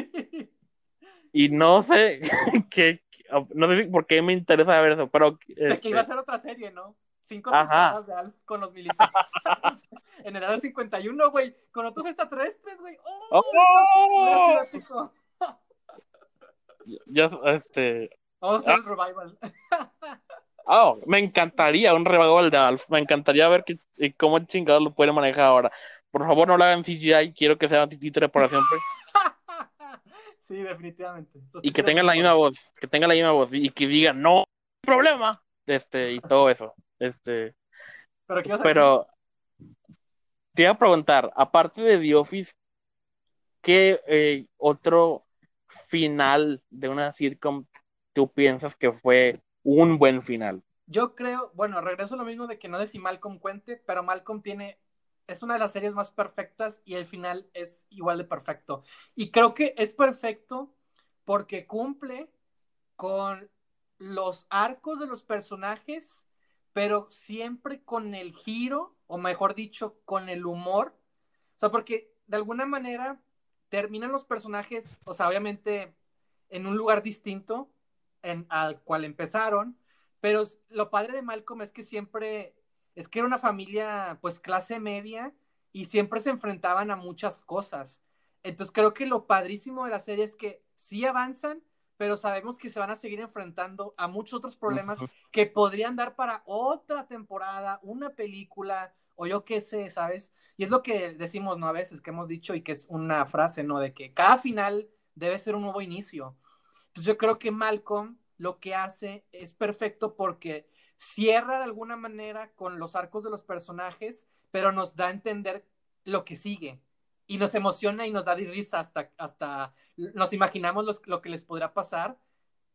y no sé <laughs> qué, no sé por qué me interesa ver eso, pero... que iba a este ser otra serie, ¿no? cinco temporadas de Alf con los militares. <laughs> en el área 51, güey, con otros extraterrestres, güey. ¡Oh! ¡Oh! <laughs> Este. Vamos a hacer un revival. Oh, me encantaría un revival de Alf. Me encantaría ver que, cómo chingados lo puede manejar ahora. Por favor, no lo hagan CGI. Quiero que sea títere para siempre. sí, definitivamente. y que tenga la misma voz. Que tenga la misma voz. Y que diga, no, problema. Este, y <laughs> todo eso. Este. Pero, ¿qué pero te iba a preguntar, aparte de The Office, ¿qué eh, otro final de una sitcom tú piensas que fue un buen final? Yo creo, bueno, regreso a lo mismo de que no sé si Malcolm cuente, pero Malcolm tiene, es una de las series más perfectas y el final es igual de perfecto. Y creo que es perfecto porque cumple con los arcos de los personajes, pero siempre con el giro, o mejor dicho, con el humor. O sea, porque de alguna manera terminan los personajes, o sea, obviamente en un lugar distinto al cual empezaron, pero lo padre de Malcolm es que siempre, es que era una familia pues clase media y siempre se enfrentaban a muchas cosas. Entonces creo que lo padrísimo de la serie es que sí avanzan, pero sabemos que se van a seguir enfrentando a muchos otros problemas que podrían dar para otra temporada, una película o yo qué sé, ¿sabes? Y es lo que decimos, ¿no? A veces que hemos dicho y que es una frase, ¿no? De que cada final debe ser un nuevo inicio. Entonces yo creo que Malcolm lo que hace es perfecto porque cierra de alguna manera con los arcos de los personajes, pero nos da a entender lo que sigue y nos emociona y nos da risa hasta, hasta nos imaginamos lo que les podrá pasar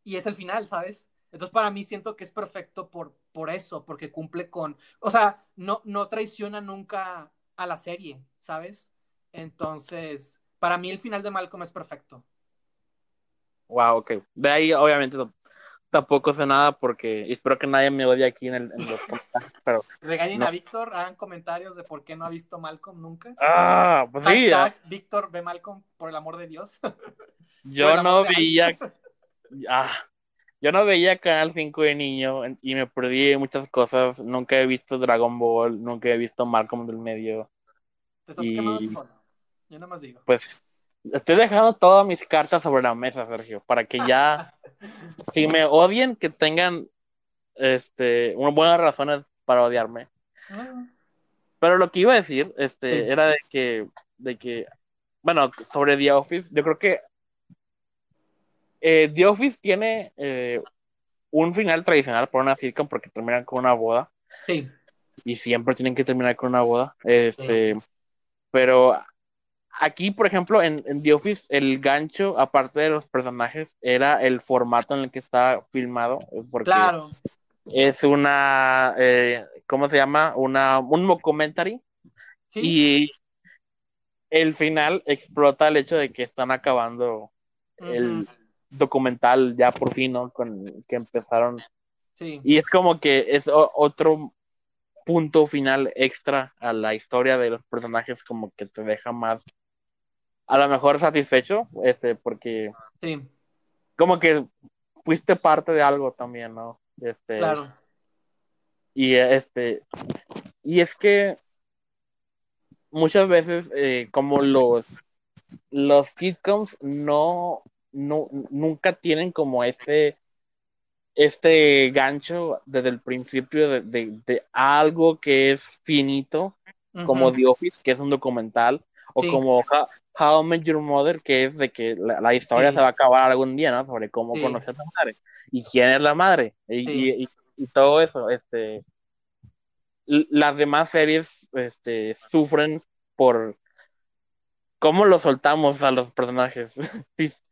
y es el final, ¿sabes? Entonces para mí siento que es perfecto por, por eso, porque cumple con, o sea, no, no traiciona nunca a la serie, ¿sabes? Entonces, para mí el final de Malcolm es perfecto. Wow, ok. De ahí obviamente tampoco sé nada porque espero que nadie me odie aquí en, el, en los comentarios. Pero Regañen a Víctor, hagan comentarios de por qué no ha visto Malcolm nunca. Ah, pues sí. Víctor ve Malcolm, por el amor de Dios. <laughs> Yo no veía. <laughs> Ah, yo no veía Canal 5 de niño y me perdí muchas cosas. Nunca he visto Dragon Ball, nunca he visto Malcolm del medio. Te estás quemando solo. Yo nada más digo. Pues estoy dejando todas mis cartas sobre la mesa, Sergio, para que ya, <laughs> si me odien, que tengan este, unas buenas razones para odiarme. Ah. Pero lo que iba a decir este, era de que, de que, bueno, sobre The Office, yo creo que eh, The Office tiene eh, un final tradicional por una sitcom porque terminan con una boda. Sí. Y siempre tienen que terminar con una boda. Este, pero aquí, por ejemplo, en, The Office, el gancho, aparte de los personajes, era el formato en el que está filmado. Porque claro. Es una, eh, ¿cómo se llama? Una, un mockumentary. ¿Sí? Y el final explota el hecho de que están acabando el documental ya por fin, ¿no? Con que empezaron. Sí. Y es como que es otro punto final extra a la historia de los personajes, como que te deja más, a lo mejor satisfecho, este, porque. Sí. Como que fuiste parte de algo también, ¿no? Este, claro. Y este. Y es que muchas veces, eh, como los los sitcoms no no, nunca tienen como este, este gancho desde el principio de, algo que es finito, como The Office, que es un documental, o como How, I Met Your Mother, que es de que la, historia se va a acabar algún día, ¿no? Sobre cómo conocer a la madre y quién es la madre y, y, y, todo eso. Este, las demás series este, sufren por cómo lo soltamos a los personajes. <laughs>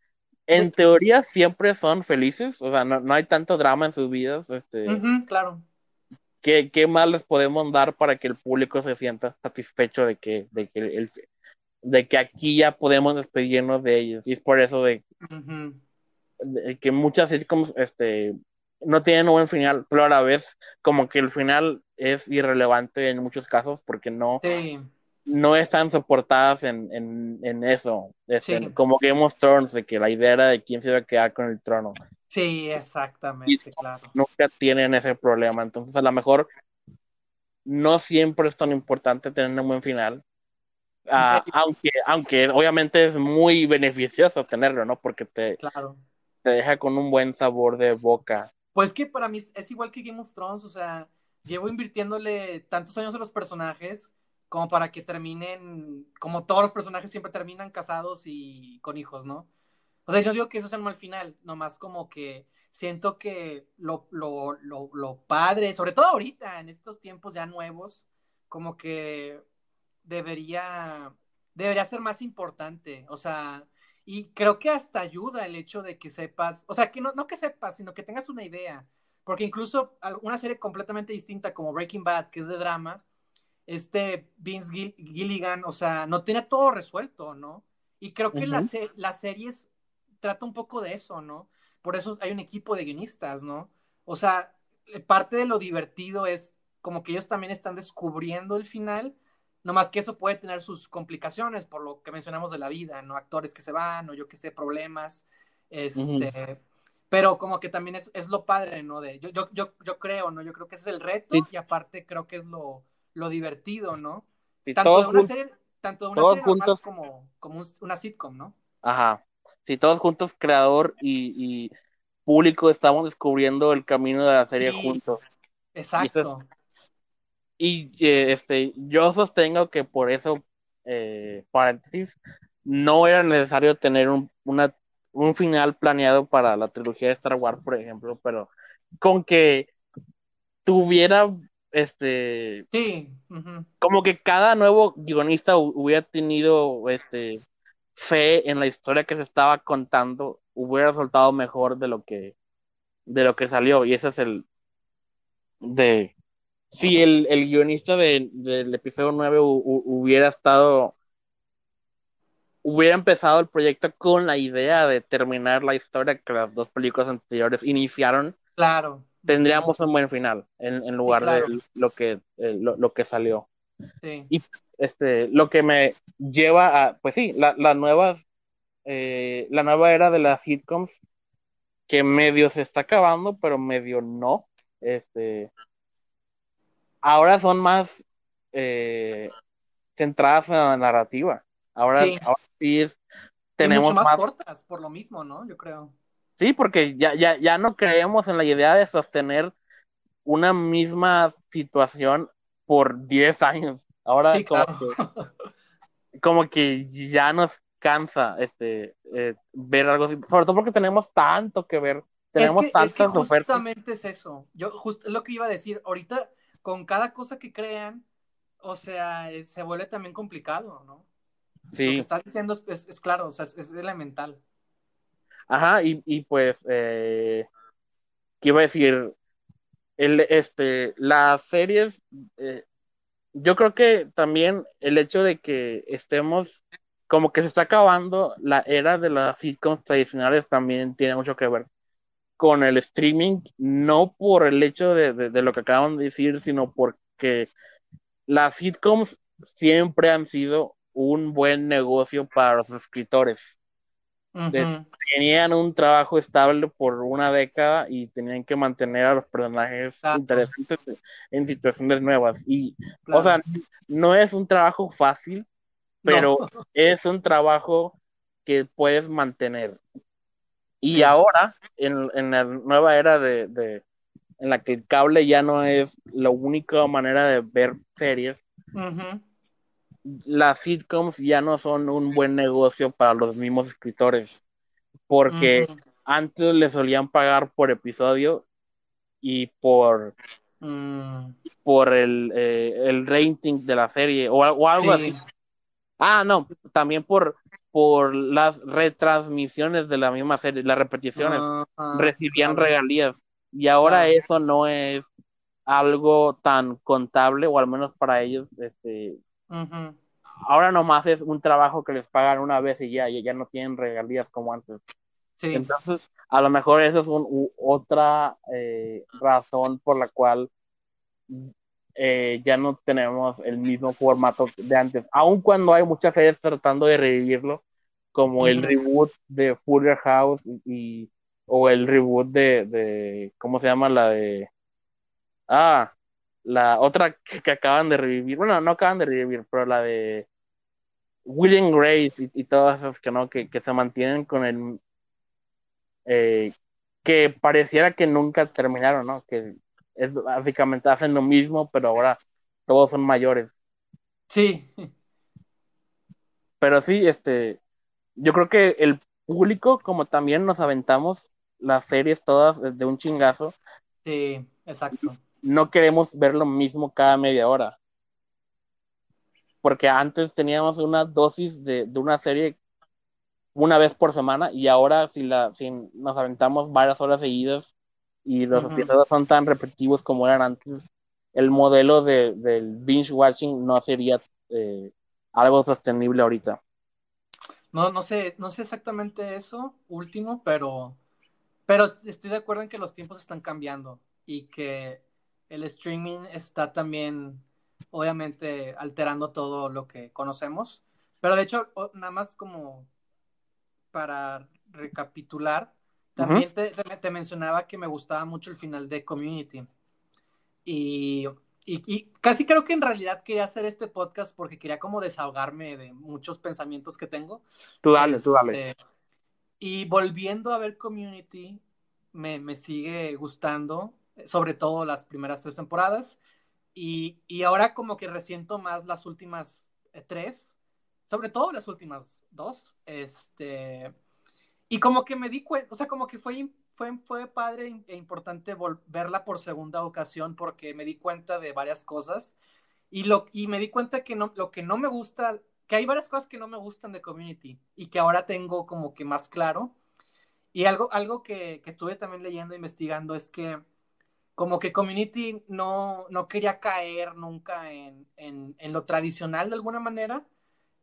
en teoría siempre son felices, o sea, no, hay tanto drama en sus vidas, este, claro. ¿qué, ¿qué, más les podemos dar para que el público se sienta satisfecho de que, de que, el, de que aquí ya podemos despedirnos de ellos? Y es por eso de, que muchas sitcoms este, no tienen un buen final, pero a la vez como que el final es irrelevante en muchos casos porque no, sí no están soportadas en, en, en eso. Este, como Game of Thrones, de que la idea era de quién se iba a quedar con el trono. Sí, exactamente, claro. Nunca tienen ese problema. Entonces, a lo mejor no siempre es tan importante tener un buen final. Ah, aunque, aunque obviamente es muy beneficioso tenerlo, ¿no? Porque te, claro. te deja con un buen sabor de boca. Pues que para mí es igual que Game of Thrones, o sea, llevo invirtiéndole tantos años a los personajes como para que terminen, como todos los personajes siempre terminan casados y con hijos, ¿no? O sea, yo digo que eso sea un mal final, nomás como que siento que lo, lo, lo, lo padre, sobre todo ahorita, en estos tiempos ya nuevos, como que debería, debería ser más importante, o sea, y creo que hasta ayuda el hecho de que sepas, o sea, que no, no que sepas, sino que tengas una idea, porque incluso una serie completamente distinta como Breaking Bad, que es de drama, este Vince Gilligan, o sea, no tiene todo resuelto, ¿no? Y creo que la, la serie trata un poco de eso, ¿no? Por eso hay un equipo de guionistas, ¿no? O sea, parte de lo divertido es como que ellos también están descubriendo el final, no más que eso puede tener sus complicaciones por lo que mencionamos de la vida, ¿no? Actores que se van o yo qué sé, problemas, este... Pero como que también es, es, lo padre, ¿no? De, yo, yo, yo, yo creo, ¿no? Yo creo que ese es el reto y aparte creo que es lo, lo divertido, ¿no? tanto, de una serie, tanto de una serie juntos, como, como una sitcom, ¿no? Ajá. Si todos juntos, creador y, público, estamos descubriendo el camino de la serie juntos. Exacto. Y, eh, este, yo sostengo que por eso, eh, paréntesis, no era necesario tener un, una, un final planeado para la trilogía de Star Wars, por ejemplo, pero con que tuviera este sí como que cada nuevo guionista hubiera tenido este fe en la historia que se estaba contando hubiera resultado mejor de lo que de lo que salió y ese es el de si el, el guionista de, del episodio 9 hubiera estado hubiera empezado el proyecto con la idea de terminar la historia que las dos películas anteriores iniciaron claro tendríamos un buen final en, lugar de lo que, eh, lo, que salió. Y este, lo que me lleva a, pues sí, la, la nueva, eh, la nueva era de las sitcoms que medio se está acabando, pero medio no. Este, ahora son más eh, centradas en la narrativa. Ahora, sí, es, tenemos más, más cortas, por lo mismo, ¿no? Yo creo. Sí, porque ya, ya, ya no creemos en la idea de sostener una misma situación por 10 años. Ahora como, que, ya nos cansa este eh, ver algo así, sobre todo porque tenemos tanto que ver, tenemos es que, tantas es que justamente es eso. Yo justo lo que iba a decir, ahorita con cada cosa que crean, o sea, se vuelve también complicado, ¿no? Sí. Lo que estás diciendo es, es claro, o sea, es elemental. Ajá, y, y pues, eh, ¿qué iba a decir? El, este, las series, eh, yo creo que también el hecho de que estemos, como que se está acabando la era de las sitcoms tradicionales también tiene mucho que ver con el streaming, no por el hecho de, de lo que acaban de decir, sino porque las sitcoms siempre han sido un buen negocio para los escritores. Tenían un trabajo estable por una década y tenían que mantener a los personajes interesantes en situaciones nuevas. Y, o sea, no es un trabajo fácil, pero es un trabajo que puedes mantener. Y ahora, en, en, la nueva era de, de, en la que el cable ya no es la única manera de ver series, las sitcoms ya no son un buen negocio para los mismos escritores, porque antes le solían pagar por episodio y por, mm. por el, eh, el, rating de la serie o, algo así. Ah, no, también por, por las retransmisiones de la misma serie, las repeticiones, recibían regalías. Y ahora eso no es algo tan contable, o al menos para ellos, este, ahora nomás es un trabajo que les pagan una vez y ya, y ya no tienen regalías como antes. Entonces, a lo mejor esa es otra eh, razón por la cual eh, ya no tenemos el mismo formato de antes, aun cuando hay muchas series tratando de revivirlo, como el reboot de Fuller House y, o el reboot de, de, ¿cómo se llama? La de... Ah, la otra que, acaban de revivir, bueno, no acaban de revivir, pero la de William Grace y, todas esas que no, que, se mantienen con el eh, que pareciera que nunca terminaron, ¿no? Que es básicamente hacen lo mismo, pero ahora todos son mayores. Sí. Pero sí, este, yo creo que el público, como también nos aventamos las series todas de un chingazo. Sí, exacto. No queremos ver lo mismo cada media hora. Porque antes teníamos una dosis de, una serie una vez por semana y ahora si, la, si nos aventamos varias horas seguidas y los episodios son tan repetitivos como eran antes, el modelo de, del binge watching no sería eh, algo sostenible ahorita. No, no sé, no sé exactamente eso último, pero, pero estoy de acuerdo en que los tiempos están cambiando y que el streaming está también, obviamente, alterando todo lo que conocemos. Pero de hecho, nada más como para recapitular, también te, te, mencionaba que me gustaba mucho el final de Community. Y y, casi creo que en realidad quería hacer este podcast porque quería como desahogarme de muchos pensamientos que tengo. Tú dale, tú dale. Este, y volviendo a ver Community, me, me, sigue gustando, sobre todo las primeras tres temporadas. Y, y ahora como que resiento más las últimas eh, tres, sobre todo las últimas dos. Este, y como que me di cuenta, o sea, como que fue fue, fue padre e importante verla por segunda ocasión porque me di cuenta de varias cosas y, lo, y me di cuenta que no, lo que no me gusta, que hay varias cosas que no me gustan de Community y que ahora tengo como que más claro. Y algo, algo que, que estuve también leyendo investigando es que como que Community no, no quería caer nunca en, en, en lo tradicional de alguna manera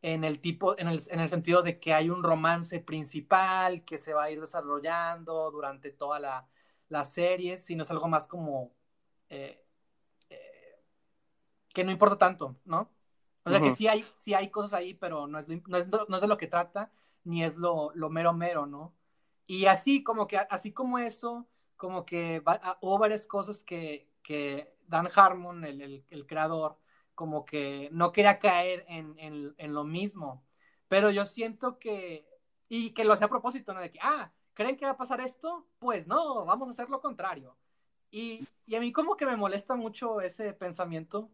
en el tipo, en el, en el, sentido de que hay un romance principal que se va a ir desarrollando durante toda la, la serie, sino es algo más como eh, eh, que no importa tanto, ¿no? O sea que sí hay, sí hay cosas ahí, pero no es, no es, no es de lo que trata, ni es lo, lo, mero mero, ¿no? Y así como que, así como eso, como que ah, hubo varias cosas que, que Dan Harmon, el, el, el creador, como que no quería caer en, en, lo mismo. Pero yo siento que, y que lo hacía a propósito, ¿no? De que, ah, ¿creen que va a pasar esto? Pues no, vamos a hacer lo contrario. Y, y a mí como que me molesta mucho ese pensamiento.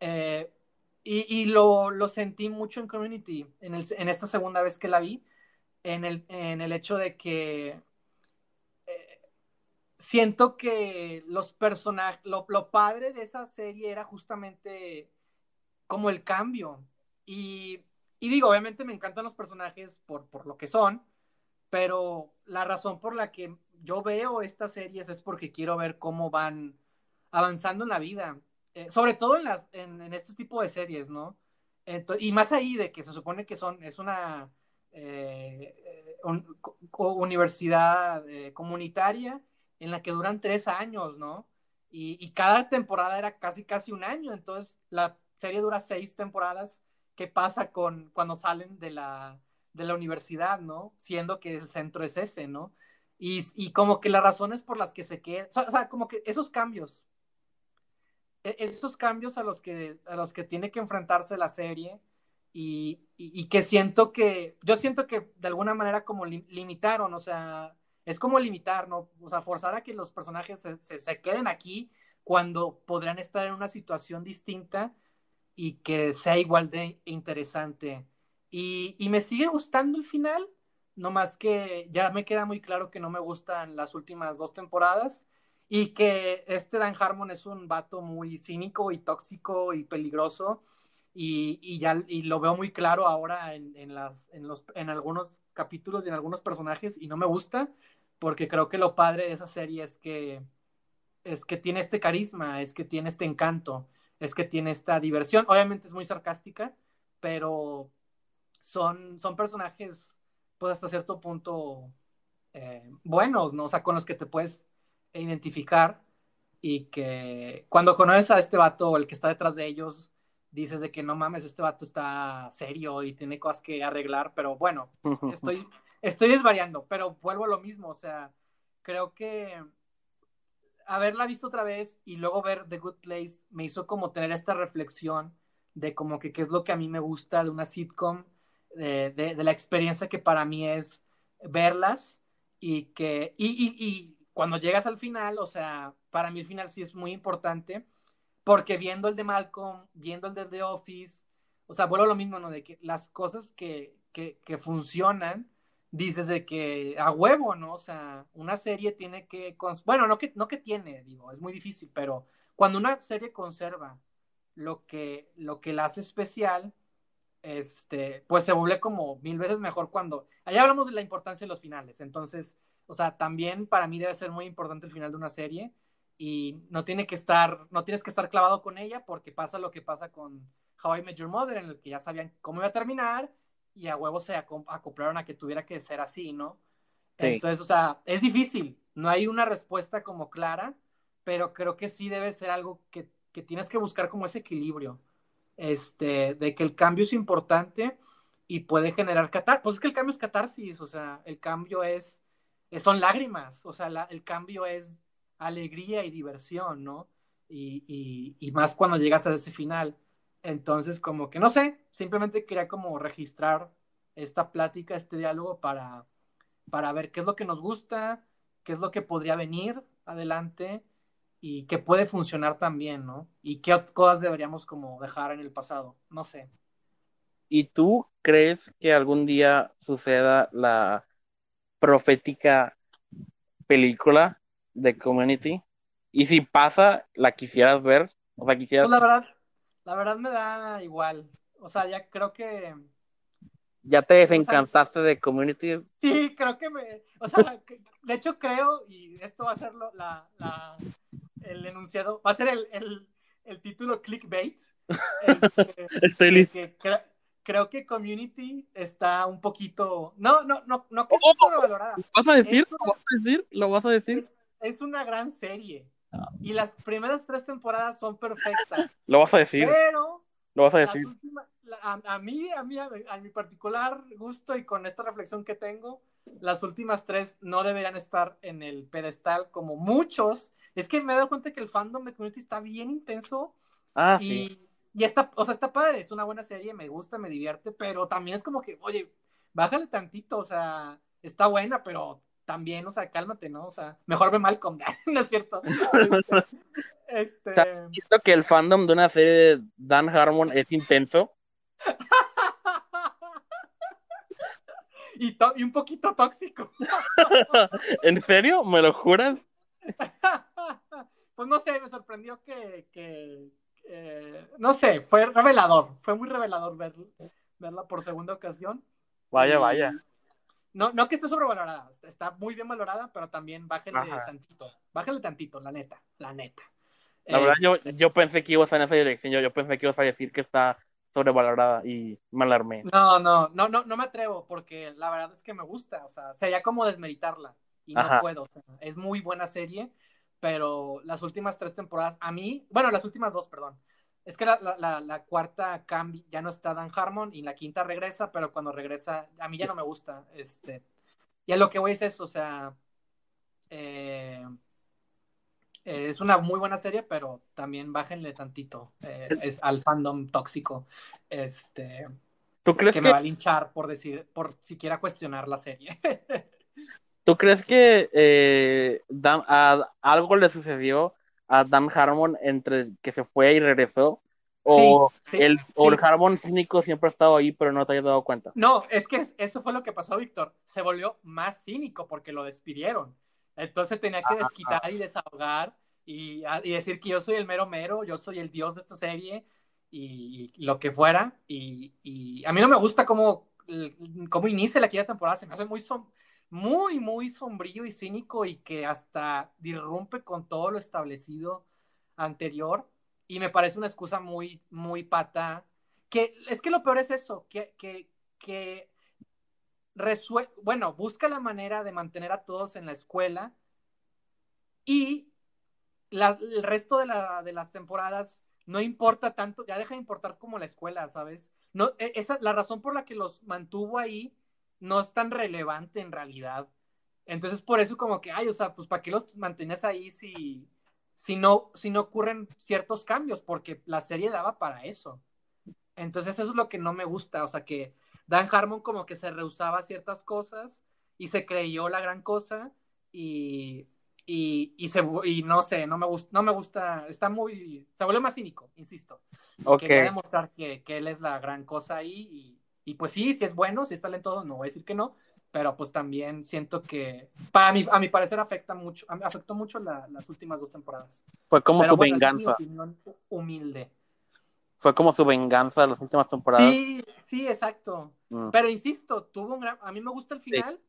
Eh, y, y lo, lo, sentí mucho en Community, en, el, en, esta segunda vez que la vi, en el, en el hecho de que eh, siento que los personajes, lo, lo, padre de esa serie era justamente como el cambio. Y, digo, obviamente me encantan los personajes por, por lo que son, pero la razón por la que yo veo estas series es porque quiero ver cómo van avanzando en la vida, eh, sobre todo en, este tipo de series, ¿no? y más ahí de que se supone que son, es una eh, universidad eh, comunitaria en la que duran tres años, ¿no? Y, y, cada temporada era casi, casi un año, entonces la serie dura seis temporadas. ¿Qué pasa con cuando salen de la, de la universidad, no? Siendo que el centro es ese, ¿no? Y, y como que las razones por las que se queda, o sea, como que esos cambios, e, esos cambios a los que, a los que tiene que enfrentarse la serie y, y, que siento que, yo siento que de alguna manera como limitaron, o sea, es como limitar, ¿no? O sea, forzar a que los personajes se, se, se queden aquí cuando podrían estar en una situación distinta y que sea igual de interesante. Y, y, me sigue gustando el final, no más que ya me queda muy claro que no me gustan las últimas dos temporadas y que este Dan Harmon es un vato muy cínico y tóxico y peligroso y, y ya y lo veo muy claro ahora en, en, las, en, los, en algunos capítulos y en algunos personajes y no me gusta porque creo que lo padre de esa serie es que es que tiene este carisma, es que tiene este encanto es que tiene esta diversión. Obviamente es muy sarcástica, pero son, son personajes, pues hasta cierto punto, eh, buenos, ¿no? O sea, con los que te puedes identificar y que cuando conoces a este vato, el que está detrás de ellos, dices de que no mames, este vato está serio y tiene cosas que arreglar, pero bueno, estoy, estoy desvariando, pero vuelvo a lo mismo, o sea, creo que haberla visto otra vez y luego ver The Good Place me hizo como tener esta reflexión de como que qué es lo que a mí me gusta de una sitcom, de, de, la experiencia que para mí es verlas y que, y, y, cuando llegas al final, o sea, para mí el final sí es muy importante, porque viendo el de Malcolm, viendo el de The Office, o sea, vuelvo a lo mismo, ¿no? De que las cosas que, que funcionan, dices de que a huevo, ¿no? O sea, una serie tiene que, bueno, no que, no que tiene, digo, es muy difícil, pero cuando una serie conserva lo que, lo que la hace especial, este, pues se vuelve como mil veces mejor cuando, allá hablamos de la importancia de los finales, entonces, o sea, también para mí debe ser muy importante el final de una serie y no tiene que estar, no tienes que estar clavado con ella porque pasa lo que pasa con How I Met Your Mother, en el que ya sabían cómo iba a terminar y a huevo se acoplaron a que tuviera que ser así, ¿no? Sí. Entonces, o sea, es difícil, no hay una respuesta como clara, pero creo que sí debe ser algo que, que tienes que buscar como ese equilibrio, este, de que el cambio es importante y puede generar catarsis, pues es que el cambio es catarsis, o sea, el cambio es, son lágrimas, o sea, la, el cambio es alegría y diversión, ¿no? Y, y, y más cuando llegas a ese final. Entonces, como que no sé, simplemente quería como registrar esta plática, este diálogo para, para ver qué es lo que nos gusta, qué es lo que podría venir adelante y qué puede funcionar también, ¿no? Y qué cosas deberíamos como dejar en el pasado, no sé. ¿Y tú crees que algún día suceda la profética película de Community? Y si pasa, ¿la quisieras ver? O sea, quisieras... Pues la verdad, la verdad me da igual. O sea, ya creo que. ¿Ya te desencantaste de Community? Sí, creo que me. O sea, de hecho creo, y esto va a ser lo, la, la, el enunciado, va a ser el, el, el título clickbait. Este, <laughs> Estoy listo. Cre creo que Community está un poquito. No, no, no, no que esté sobrevalorada. ¿Vas a decir? ¿Lo vas a decir? ¿Lo vas a decir? Es, es una gran serie. Y las primeras tres temporadas son perfectas. Lo vas a decir. Pero. Lo vas a decir. Últimas, a, a, mí, a mí, a, a, mi particular gusto y con esta reflexión que tengo, las últimas tres no deberían estar en el pedestal como muchos. Es que me he dado cuenta que el fandom de Community está bien intenso. Ah, y, sí. Y está, o sea, está padre, es una buena serie, me gusta, me divierte, pero también es como que, oye, bájale tantito, o sea, está buena, pero también, o sea, cálmate, ¿no? O sea, mejor ve Malcolm, <laughs> ¿no es cierto? Este, este... O sea, visto que el fandom de una serie de Dan Harmon es intenso. <laughs> y, y, un poquito tóxico. <laughs> ¿En serio? ¿Me lo juras? pues no sé, me sorprendió que, que eh, no sé, fue revelador, fue muy revelador ver, verla por segunda ocasión. Vaya, y, vaya. No, no que esté sobrevalorada, está muy bien valorada, pero también bájenle Ajá. tantito, bájenle tantito, la neta, la neta. La verdad, yo, yo pensé que ibas en esa dirección, yo, yo pensé que ibas a decir que está sobrevalorada y me alarmé. No, no, no, no, no me atrevo, porque la verdad es que me gusta, o sea, sería como desmeritarla, y no puedo, o sea, es muy buena serie, pero las últimas tres temporadas, a mí, bueno, las últimas dos, perdón, es que la, la, la, cuarta cambia, ya no está Dan Harmon y la quinta regresa, pero cuando regresa, a mí ya no me gusta. Este, y a lo que voy es eso, o sea, eh, eh, es una muy buena serie, pero también bájenle tantito eh, es al fandom tóxico. Este, ¿Tú crees que, que me va a linchar por decir, por siquiera cuestionar la serie? <laughs> ¿Tú crees que eh, a, algo le sucedió a Dan Harmon entre que se fue y regresó? ¿O, sí, sí, el, sí. o el Harmon cínico siempre ha estado ahí, pero no te hayas dado cuenta? No, es que eso fue lo que pasó, Víctor. Se volvió más cínico porque lo despidieron. Entonces tenía que desquitar ah, y desahogar y, y, decir que yo soy el mero mero, yo soy el dios de esta serie y, y lo que fuera. Y, y, a mí no me gusta cómo, cómo inicia la quinta temporada, se me hace muy, som muy, muy sombrío y cínico y que hasta disrumpe con todo lo establecido anterior. Y me parece una excusa muy, muy pata. Que es que lo peor es eso, que, que, que resuelve, bueno, busca la manera de mantener a todos en la escuela y la, el resto de, la, de, las temporadas no importa tanto, ya deja de importar como la escuela, ¿sabes? No, e, esa, la razón por la que los mantuvo ahí no es tan relevante en realidad. Entonces, por eso como que, ay, o sea, pues ¿para qué los mantenías ahí si, si no, si no ocurren ciertos cambios, porque la serie daba para eso. Entonces eso es lo que no me gusta, o sea que Dan Harmon como que se rehusaba ciertas cosas y se creyó la gran cosa y, y, y, se, y no sé, no me, gusta, no me gusta, está muy, se vuelve más cínico, insisto. Okay. Quería demostrar que, que, él es la gran cosa ahí y, y, pues sí, si es bueno, si es talentoso, no voy a decir que no, pero pues también siento que, para mí, a mi parecer afecta mucho, afectó mucho la, las últimas dos temporadas. Fue como pero su bueno, venganza. Es mi opinión humilde. Fue como su venganza las últimas temporadas. Sí, sí, exacto. Mm. Pero insisto, tuvo un gran, a mí me gusta el final.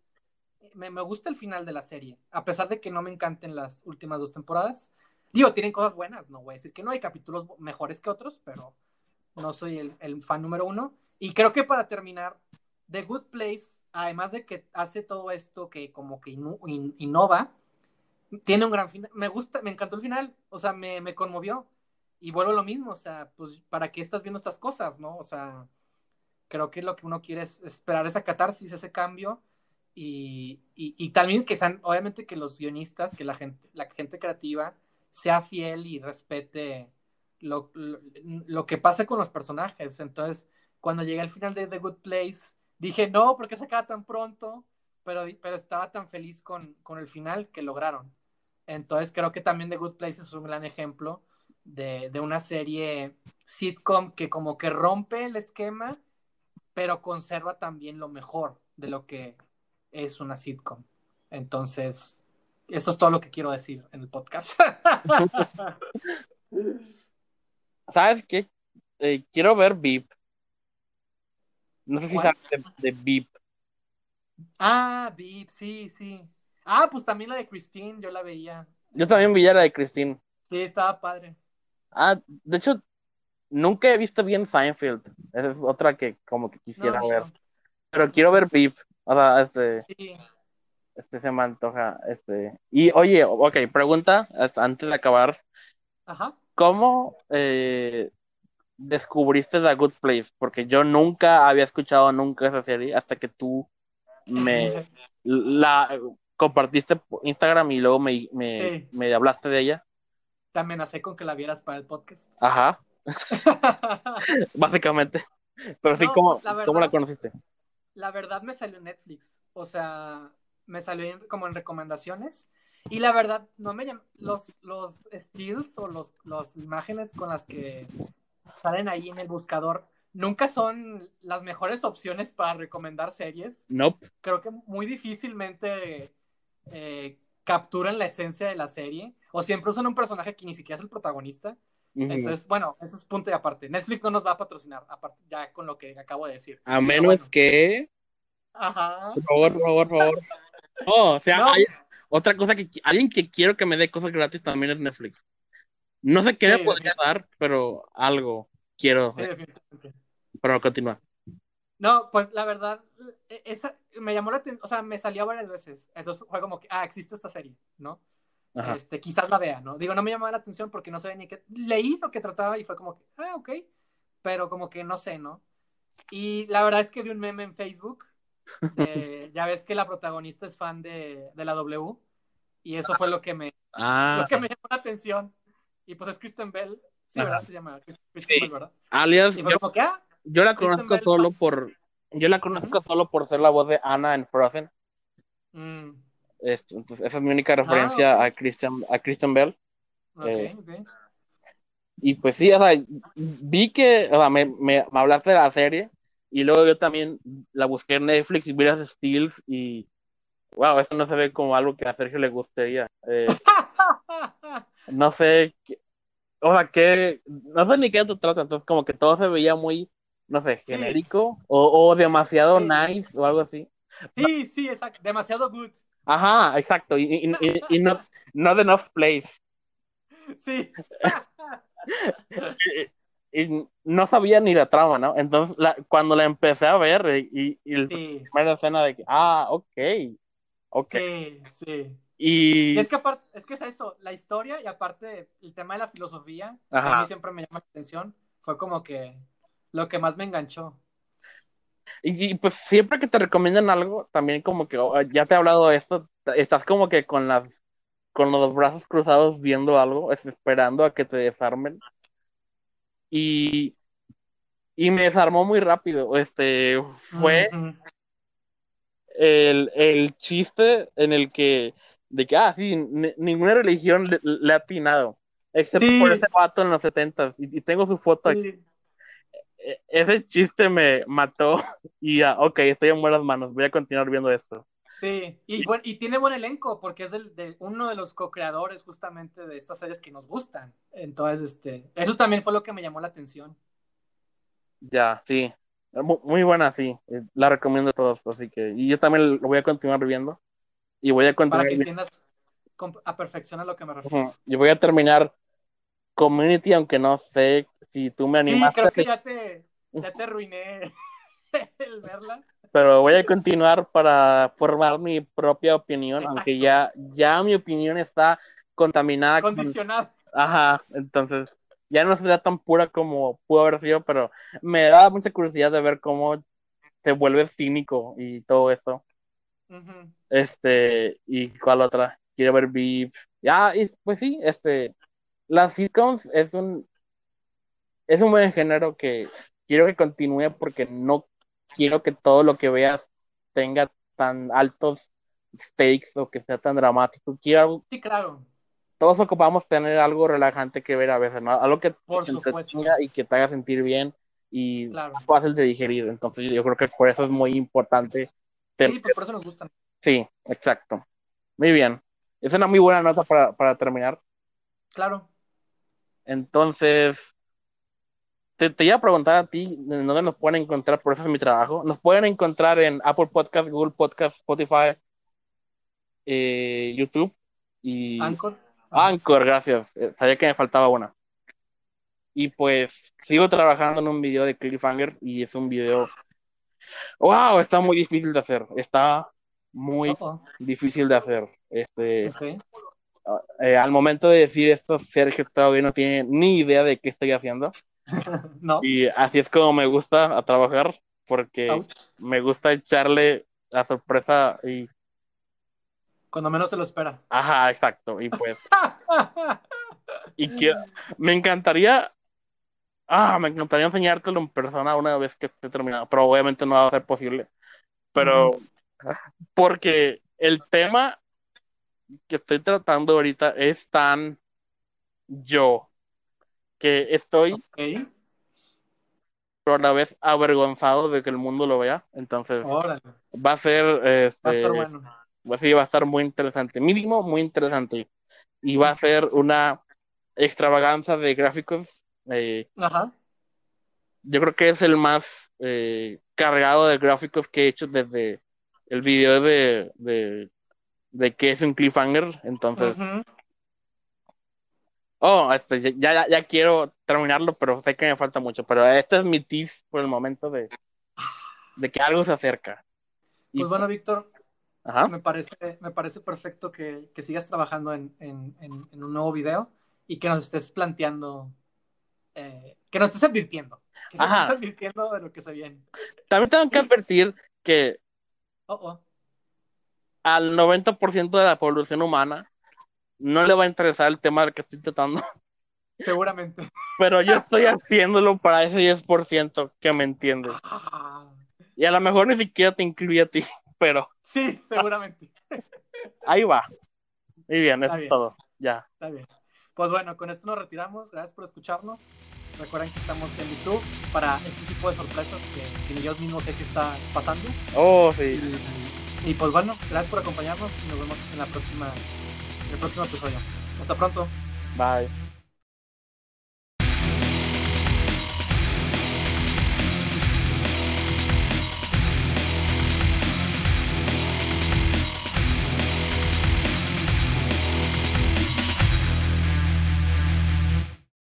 Sí. Me, me, gusta el final de la serie, a pesar de que no me encanten las últimas dos temporadas. Digo, tienen cosas buenas, no voy a decir que no, hay capítulos mejores que otros, pero no soy el, el fan número uno. Y creo que para terminar, The Good Place, además de que hace todo esto que como que in, in, innova, tiene un gran final. Me gusta, me encantó el final, o sea, me, me conmovió. Y vuelvo a lo mismo, o sea, pues, ¿para qué estás viendo estas cosas, no? O sea, creo que lo que uno quiere es esperar esa catarsis, ese cambio. Y, y, y, también que sean, obviamente que los guionistas, que la gente, la gente creativa sea fiel y respete lo, lo, lo que pasa con los personajes. Entonces, cuando llegué al final de The Good Place, dije, no, porque se acaba tan pronto, pero, pero estaba tan feliz con, con el final que lograron. Entonces, creo que también The Good Place es un gran ejemplo de, de una serie sitcom que como que rompe el esquema, pero conserva también lo mejor de lo que es una sitcom. Entonces, eso es todo lo que quiero decir en el podcast. <laughs> ¿Sabes qué? Eh, quiero ver VIP. No sé si sabes de, de VIP. Ah, VIP, sí, sí. Ah, pues también la de Christine, yo la veía. Yo también vi la de Christine. Sí, estaba padre. Ah, de hecho, nunca he visto bien Seinfeld. Esa es otra que como que quisiera No, ver. no. Pero quiero ver VIP. O sea, este, Sí. este se me antoja. Este. Y oye, ok, pregunta antes de acabar. Ajá. ¿Cómo eh, descubriste The Good Place? Porque yo nunca había escuchado nunca esa serie hasta que tú me <laughs> la compartiste por Instagram y luego me, me, Sí. me hablaste de ella. Te amenacé con que la vieras para el podcast. Ajá, <laughs> básicamente. Pero sí, No, ¿cómo la verdad- ¿cómo la conociste? la verdad me salió en Netflix. O sea, me salió en- como en recomendaciones. Y la verdad, no me llam- los, los stills o los, las imágenes con las que salen ahí en el buscador nunca son las mejores opciones para recomendar series. Nope. Creo que muy difícilmente eh, capturan la esencia de la serie. O siempre usan un personaje que ni siquiera es el protagonista. Entonces, bueno, eso es punto y aparte. Netflix no nos va a patrocinar, aparte, ya con lo que acabo de decir. A menos bueno. que. Ajá. Por favor, por favor, por favor. <laughs> O sea, No. hay otra cosa que alguien que quiero que me dé cosas gratis también es Netflix. No sé qué Sí, me podría dar, pero algo quiero. Sí, definitivamente. Pero continúa. No, pues la verdad, e- esa me llamó la atención, o sea, me salió varias veces. Entonces fue como que, ah, existe esta serie, ¿no? Ajá. Este, quizás la vea, ¿no? Digo, no me llamaba la atención porque no sabía ni qué. Leí lo que trataba y fue como que, ah, ok. Pero como que no sé, ¿no? Y la verdad es que vi un meme en Facebook. de- <laughs> ya ves que la protagonista es fan de, de la W. Y eso fue lo que me, Ah, lo que me llamó la atención. Y pues es Kristen Bell. Sí, Ajá. ¿verdad? Se llama Kristen Kristen Sí. Bell, ¿verdad? alias, Y yo, fue como que, ah, yo la Kristen conozco Bell solo por. Yo la conozco solo por ser la voz de Anna en Frozen. mm, Es- entonces, esa es mi única referencia ok. a Christian, a Kristen Bell. ok, Eh. Y pues sí, o sea, vi que, o sea, me, me, me hablaste de la serie y luego yo también la busqué en Netflix y vi las Steels y, wow, esto no se ve como algo que a Sergio le gustaría. Eh, <laughs> no sé, o sea, que, no sé ni qué se trata, entonces como que todo se veía muy, no sé, Sí. genérico o, o demasiado Sí. nice o algo así. Sí, sí, exacto. Demasiado good. Ajá, exacto, y, y, y, y not, not enough place. Sí. <laughs> Y, no sabía ni la trama, ¿no? Entonces, la- cuando la empecé a ver eh, y, y la Sí, primera escena de que, ah, ok, ok. sí, sí. Y, Y es que aparte, es que es eso, la historia y aparte el tema de la filosofía, que a mí siempre me llama la atención, fue como que lo que más me enganchó. y, y, pues siempre que te recomiendan algo, también como que oh, ya te he hablado de esto, estás como que con las con los brazos cruzados viendo algo, es- esperando a que te desarmen. Y, y me desarmó muy rápido. Este fue el, el chiste en el que, de que, ah, sí, ni- ninguna religión le, le ha atinado, excepto Sí. por ese vato en los 70 y, y tengo su foto aquí. Sí. E- Ese chiste me mató <laughs> y ya, ok, estoy en buenas manos, voy a continuar viendo esto. Sí, y, buen- y tiene buen elenco porque es del, de uno de los co-creadores justamente de estas series que nos gustan. Entonces, este, eso también fue lo que me llamó la atención. Ya, sí, Mu- muy buena, sí, eh, la recomiendo a todos, así que, y yo también lo voy a continuar viendo y voy a Para continuar, que vi- entiendas con- a perfección a lo que me refiero. Ujú, y voy a terminar Community, aunque no sé si tú me Sí, animaste, creo que ya te, ya te arruiné <laughs> el verla. pero voy a continuar para formar mi propia opinión, aunque ya, ya mi opinión está contaminada con, Condicionado. ajá, entonces ya no será tan pura como pudo haber sido, pero me da mucha curiosidad de ver cómo se vuelve cínico y todo eso. Este, y cuál otra, quiero ver Beef. Ya, y pues sí, este, las sitcoms es un, es un buen género que quiero que continúe porque no quiero que todo lo que veas tenga tan altos stakes o que sea tan dramático. Quiero, Sí, claro. todos ocupamos tener algo relajante que ver a veces, ¿no? Algo que Por te entretenga y que te haga sentir bien y Claro. fácil de digerir. Entonces yo creo que por eso es muy importante. Ter- Sí, pues por eso nos gustan. Sí, exacto. Muy bien. Es una muy buena nota para, para terminar. Claro. Entonces, te, te iba a preguntar a ti, ¿de ¿dónde nos pueden encontrar? Por eso es mi trabajo. Nos pueden encontrar en Apple Podcast, Google Podcast, Spotify, eh, YouTube y Anchor. Anchor, gracias. Eh, Sabía que me faltaba una. Y pues sigo trabajando en un video de Cliffhanger y es un video... ¡Wow! Está muy difícil de hacer. Está muy difícil de hacer. Este, ok. eh, al momento de decir esto, Sergio todavía no tiene ni idea de qué estoy haciendo. <laughs> no. Y así es como me gusta a trabajar, porque Ouch. me gusta echarle la sorpresa y... Cuando menos se lo espera. Ajá, exacto. Y pues, <laughs> y que me encantaría... Ah, me encantaría enseñártelo en persona una vez que esté terminado, pero obviamente no va a ser posible. Pero, porque el tema que estoy tratando ahorita es tan yo, que estoy Ok. pero a la vez avergonzado de que el mundo lo vea. Entonces, Órale. va a ser, Va a este, estar bueno. pues sí, va a estar muy interesante, mínimo muy interesante. Y va a ser una extravaganza de gráficos. Eh, Ajá. yo creo que es el más eh, cargado de gráficos que he hecho desde el video de, de, de que es un cliffhanger. Entonces, oh, este, ya, ya, ya quiero terminarlo, pero sé que me falta mucho. Pero este es mi tips por el momento de, de que algo se acerca. Y, Pues bueno, Víctor, ajá. me parece, me parece perfecto que, que sigas trabajando en, en- en- en un nuevo video y que nos estés planteando, eh, que nos estés advirtiendo, que nos Ajá. estés advirtiendo de lo que se viene. También tengo que advertir que Oh, oh. al 90% de la población humana no le va a interesar el tema del que estoy tratando, Seguramente. pero yo estoy haciéndolo para ese 10% que me entiende. Ah, Y a lo mejor ni siquiera te incluye a ti, pero sí, seguramente. ahí va. Muy bien, eso es todo. Ya. Está bien. Pues bueno, con esto nos retiramos. Gracias por escucharnos. Recuerden que estamos en YouTube para este tipo de sorpresas que, que ni yo mismo sé qué está pasando. Oh, sí. Y, y pues bueno, gracias por acompañarnos y nos vemos en la próxima, en el próximo episodio. Hasta pronto. Bye.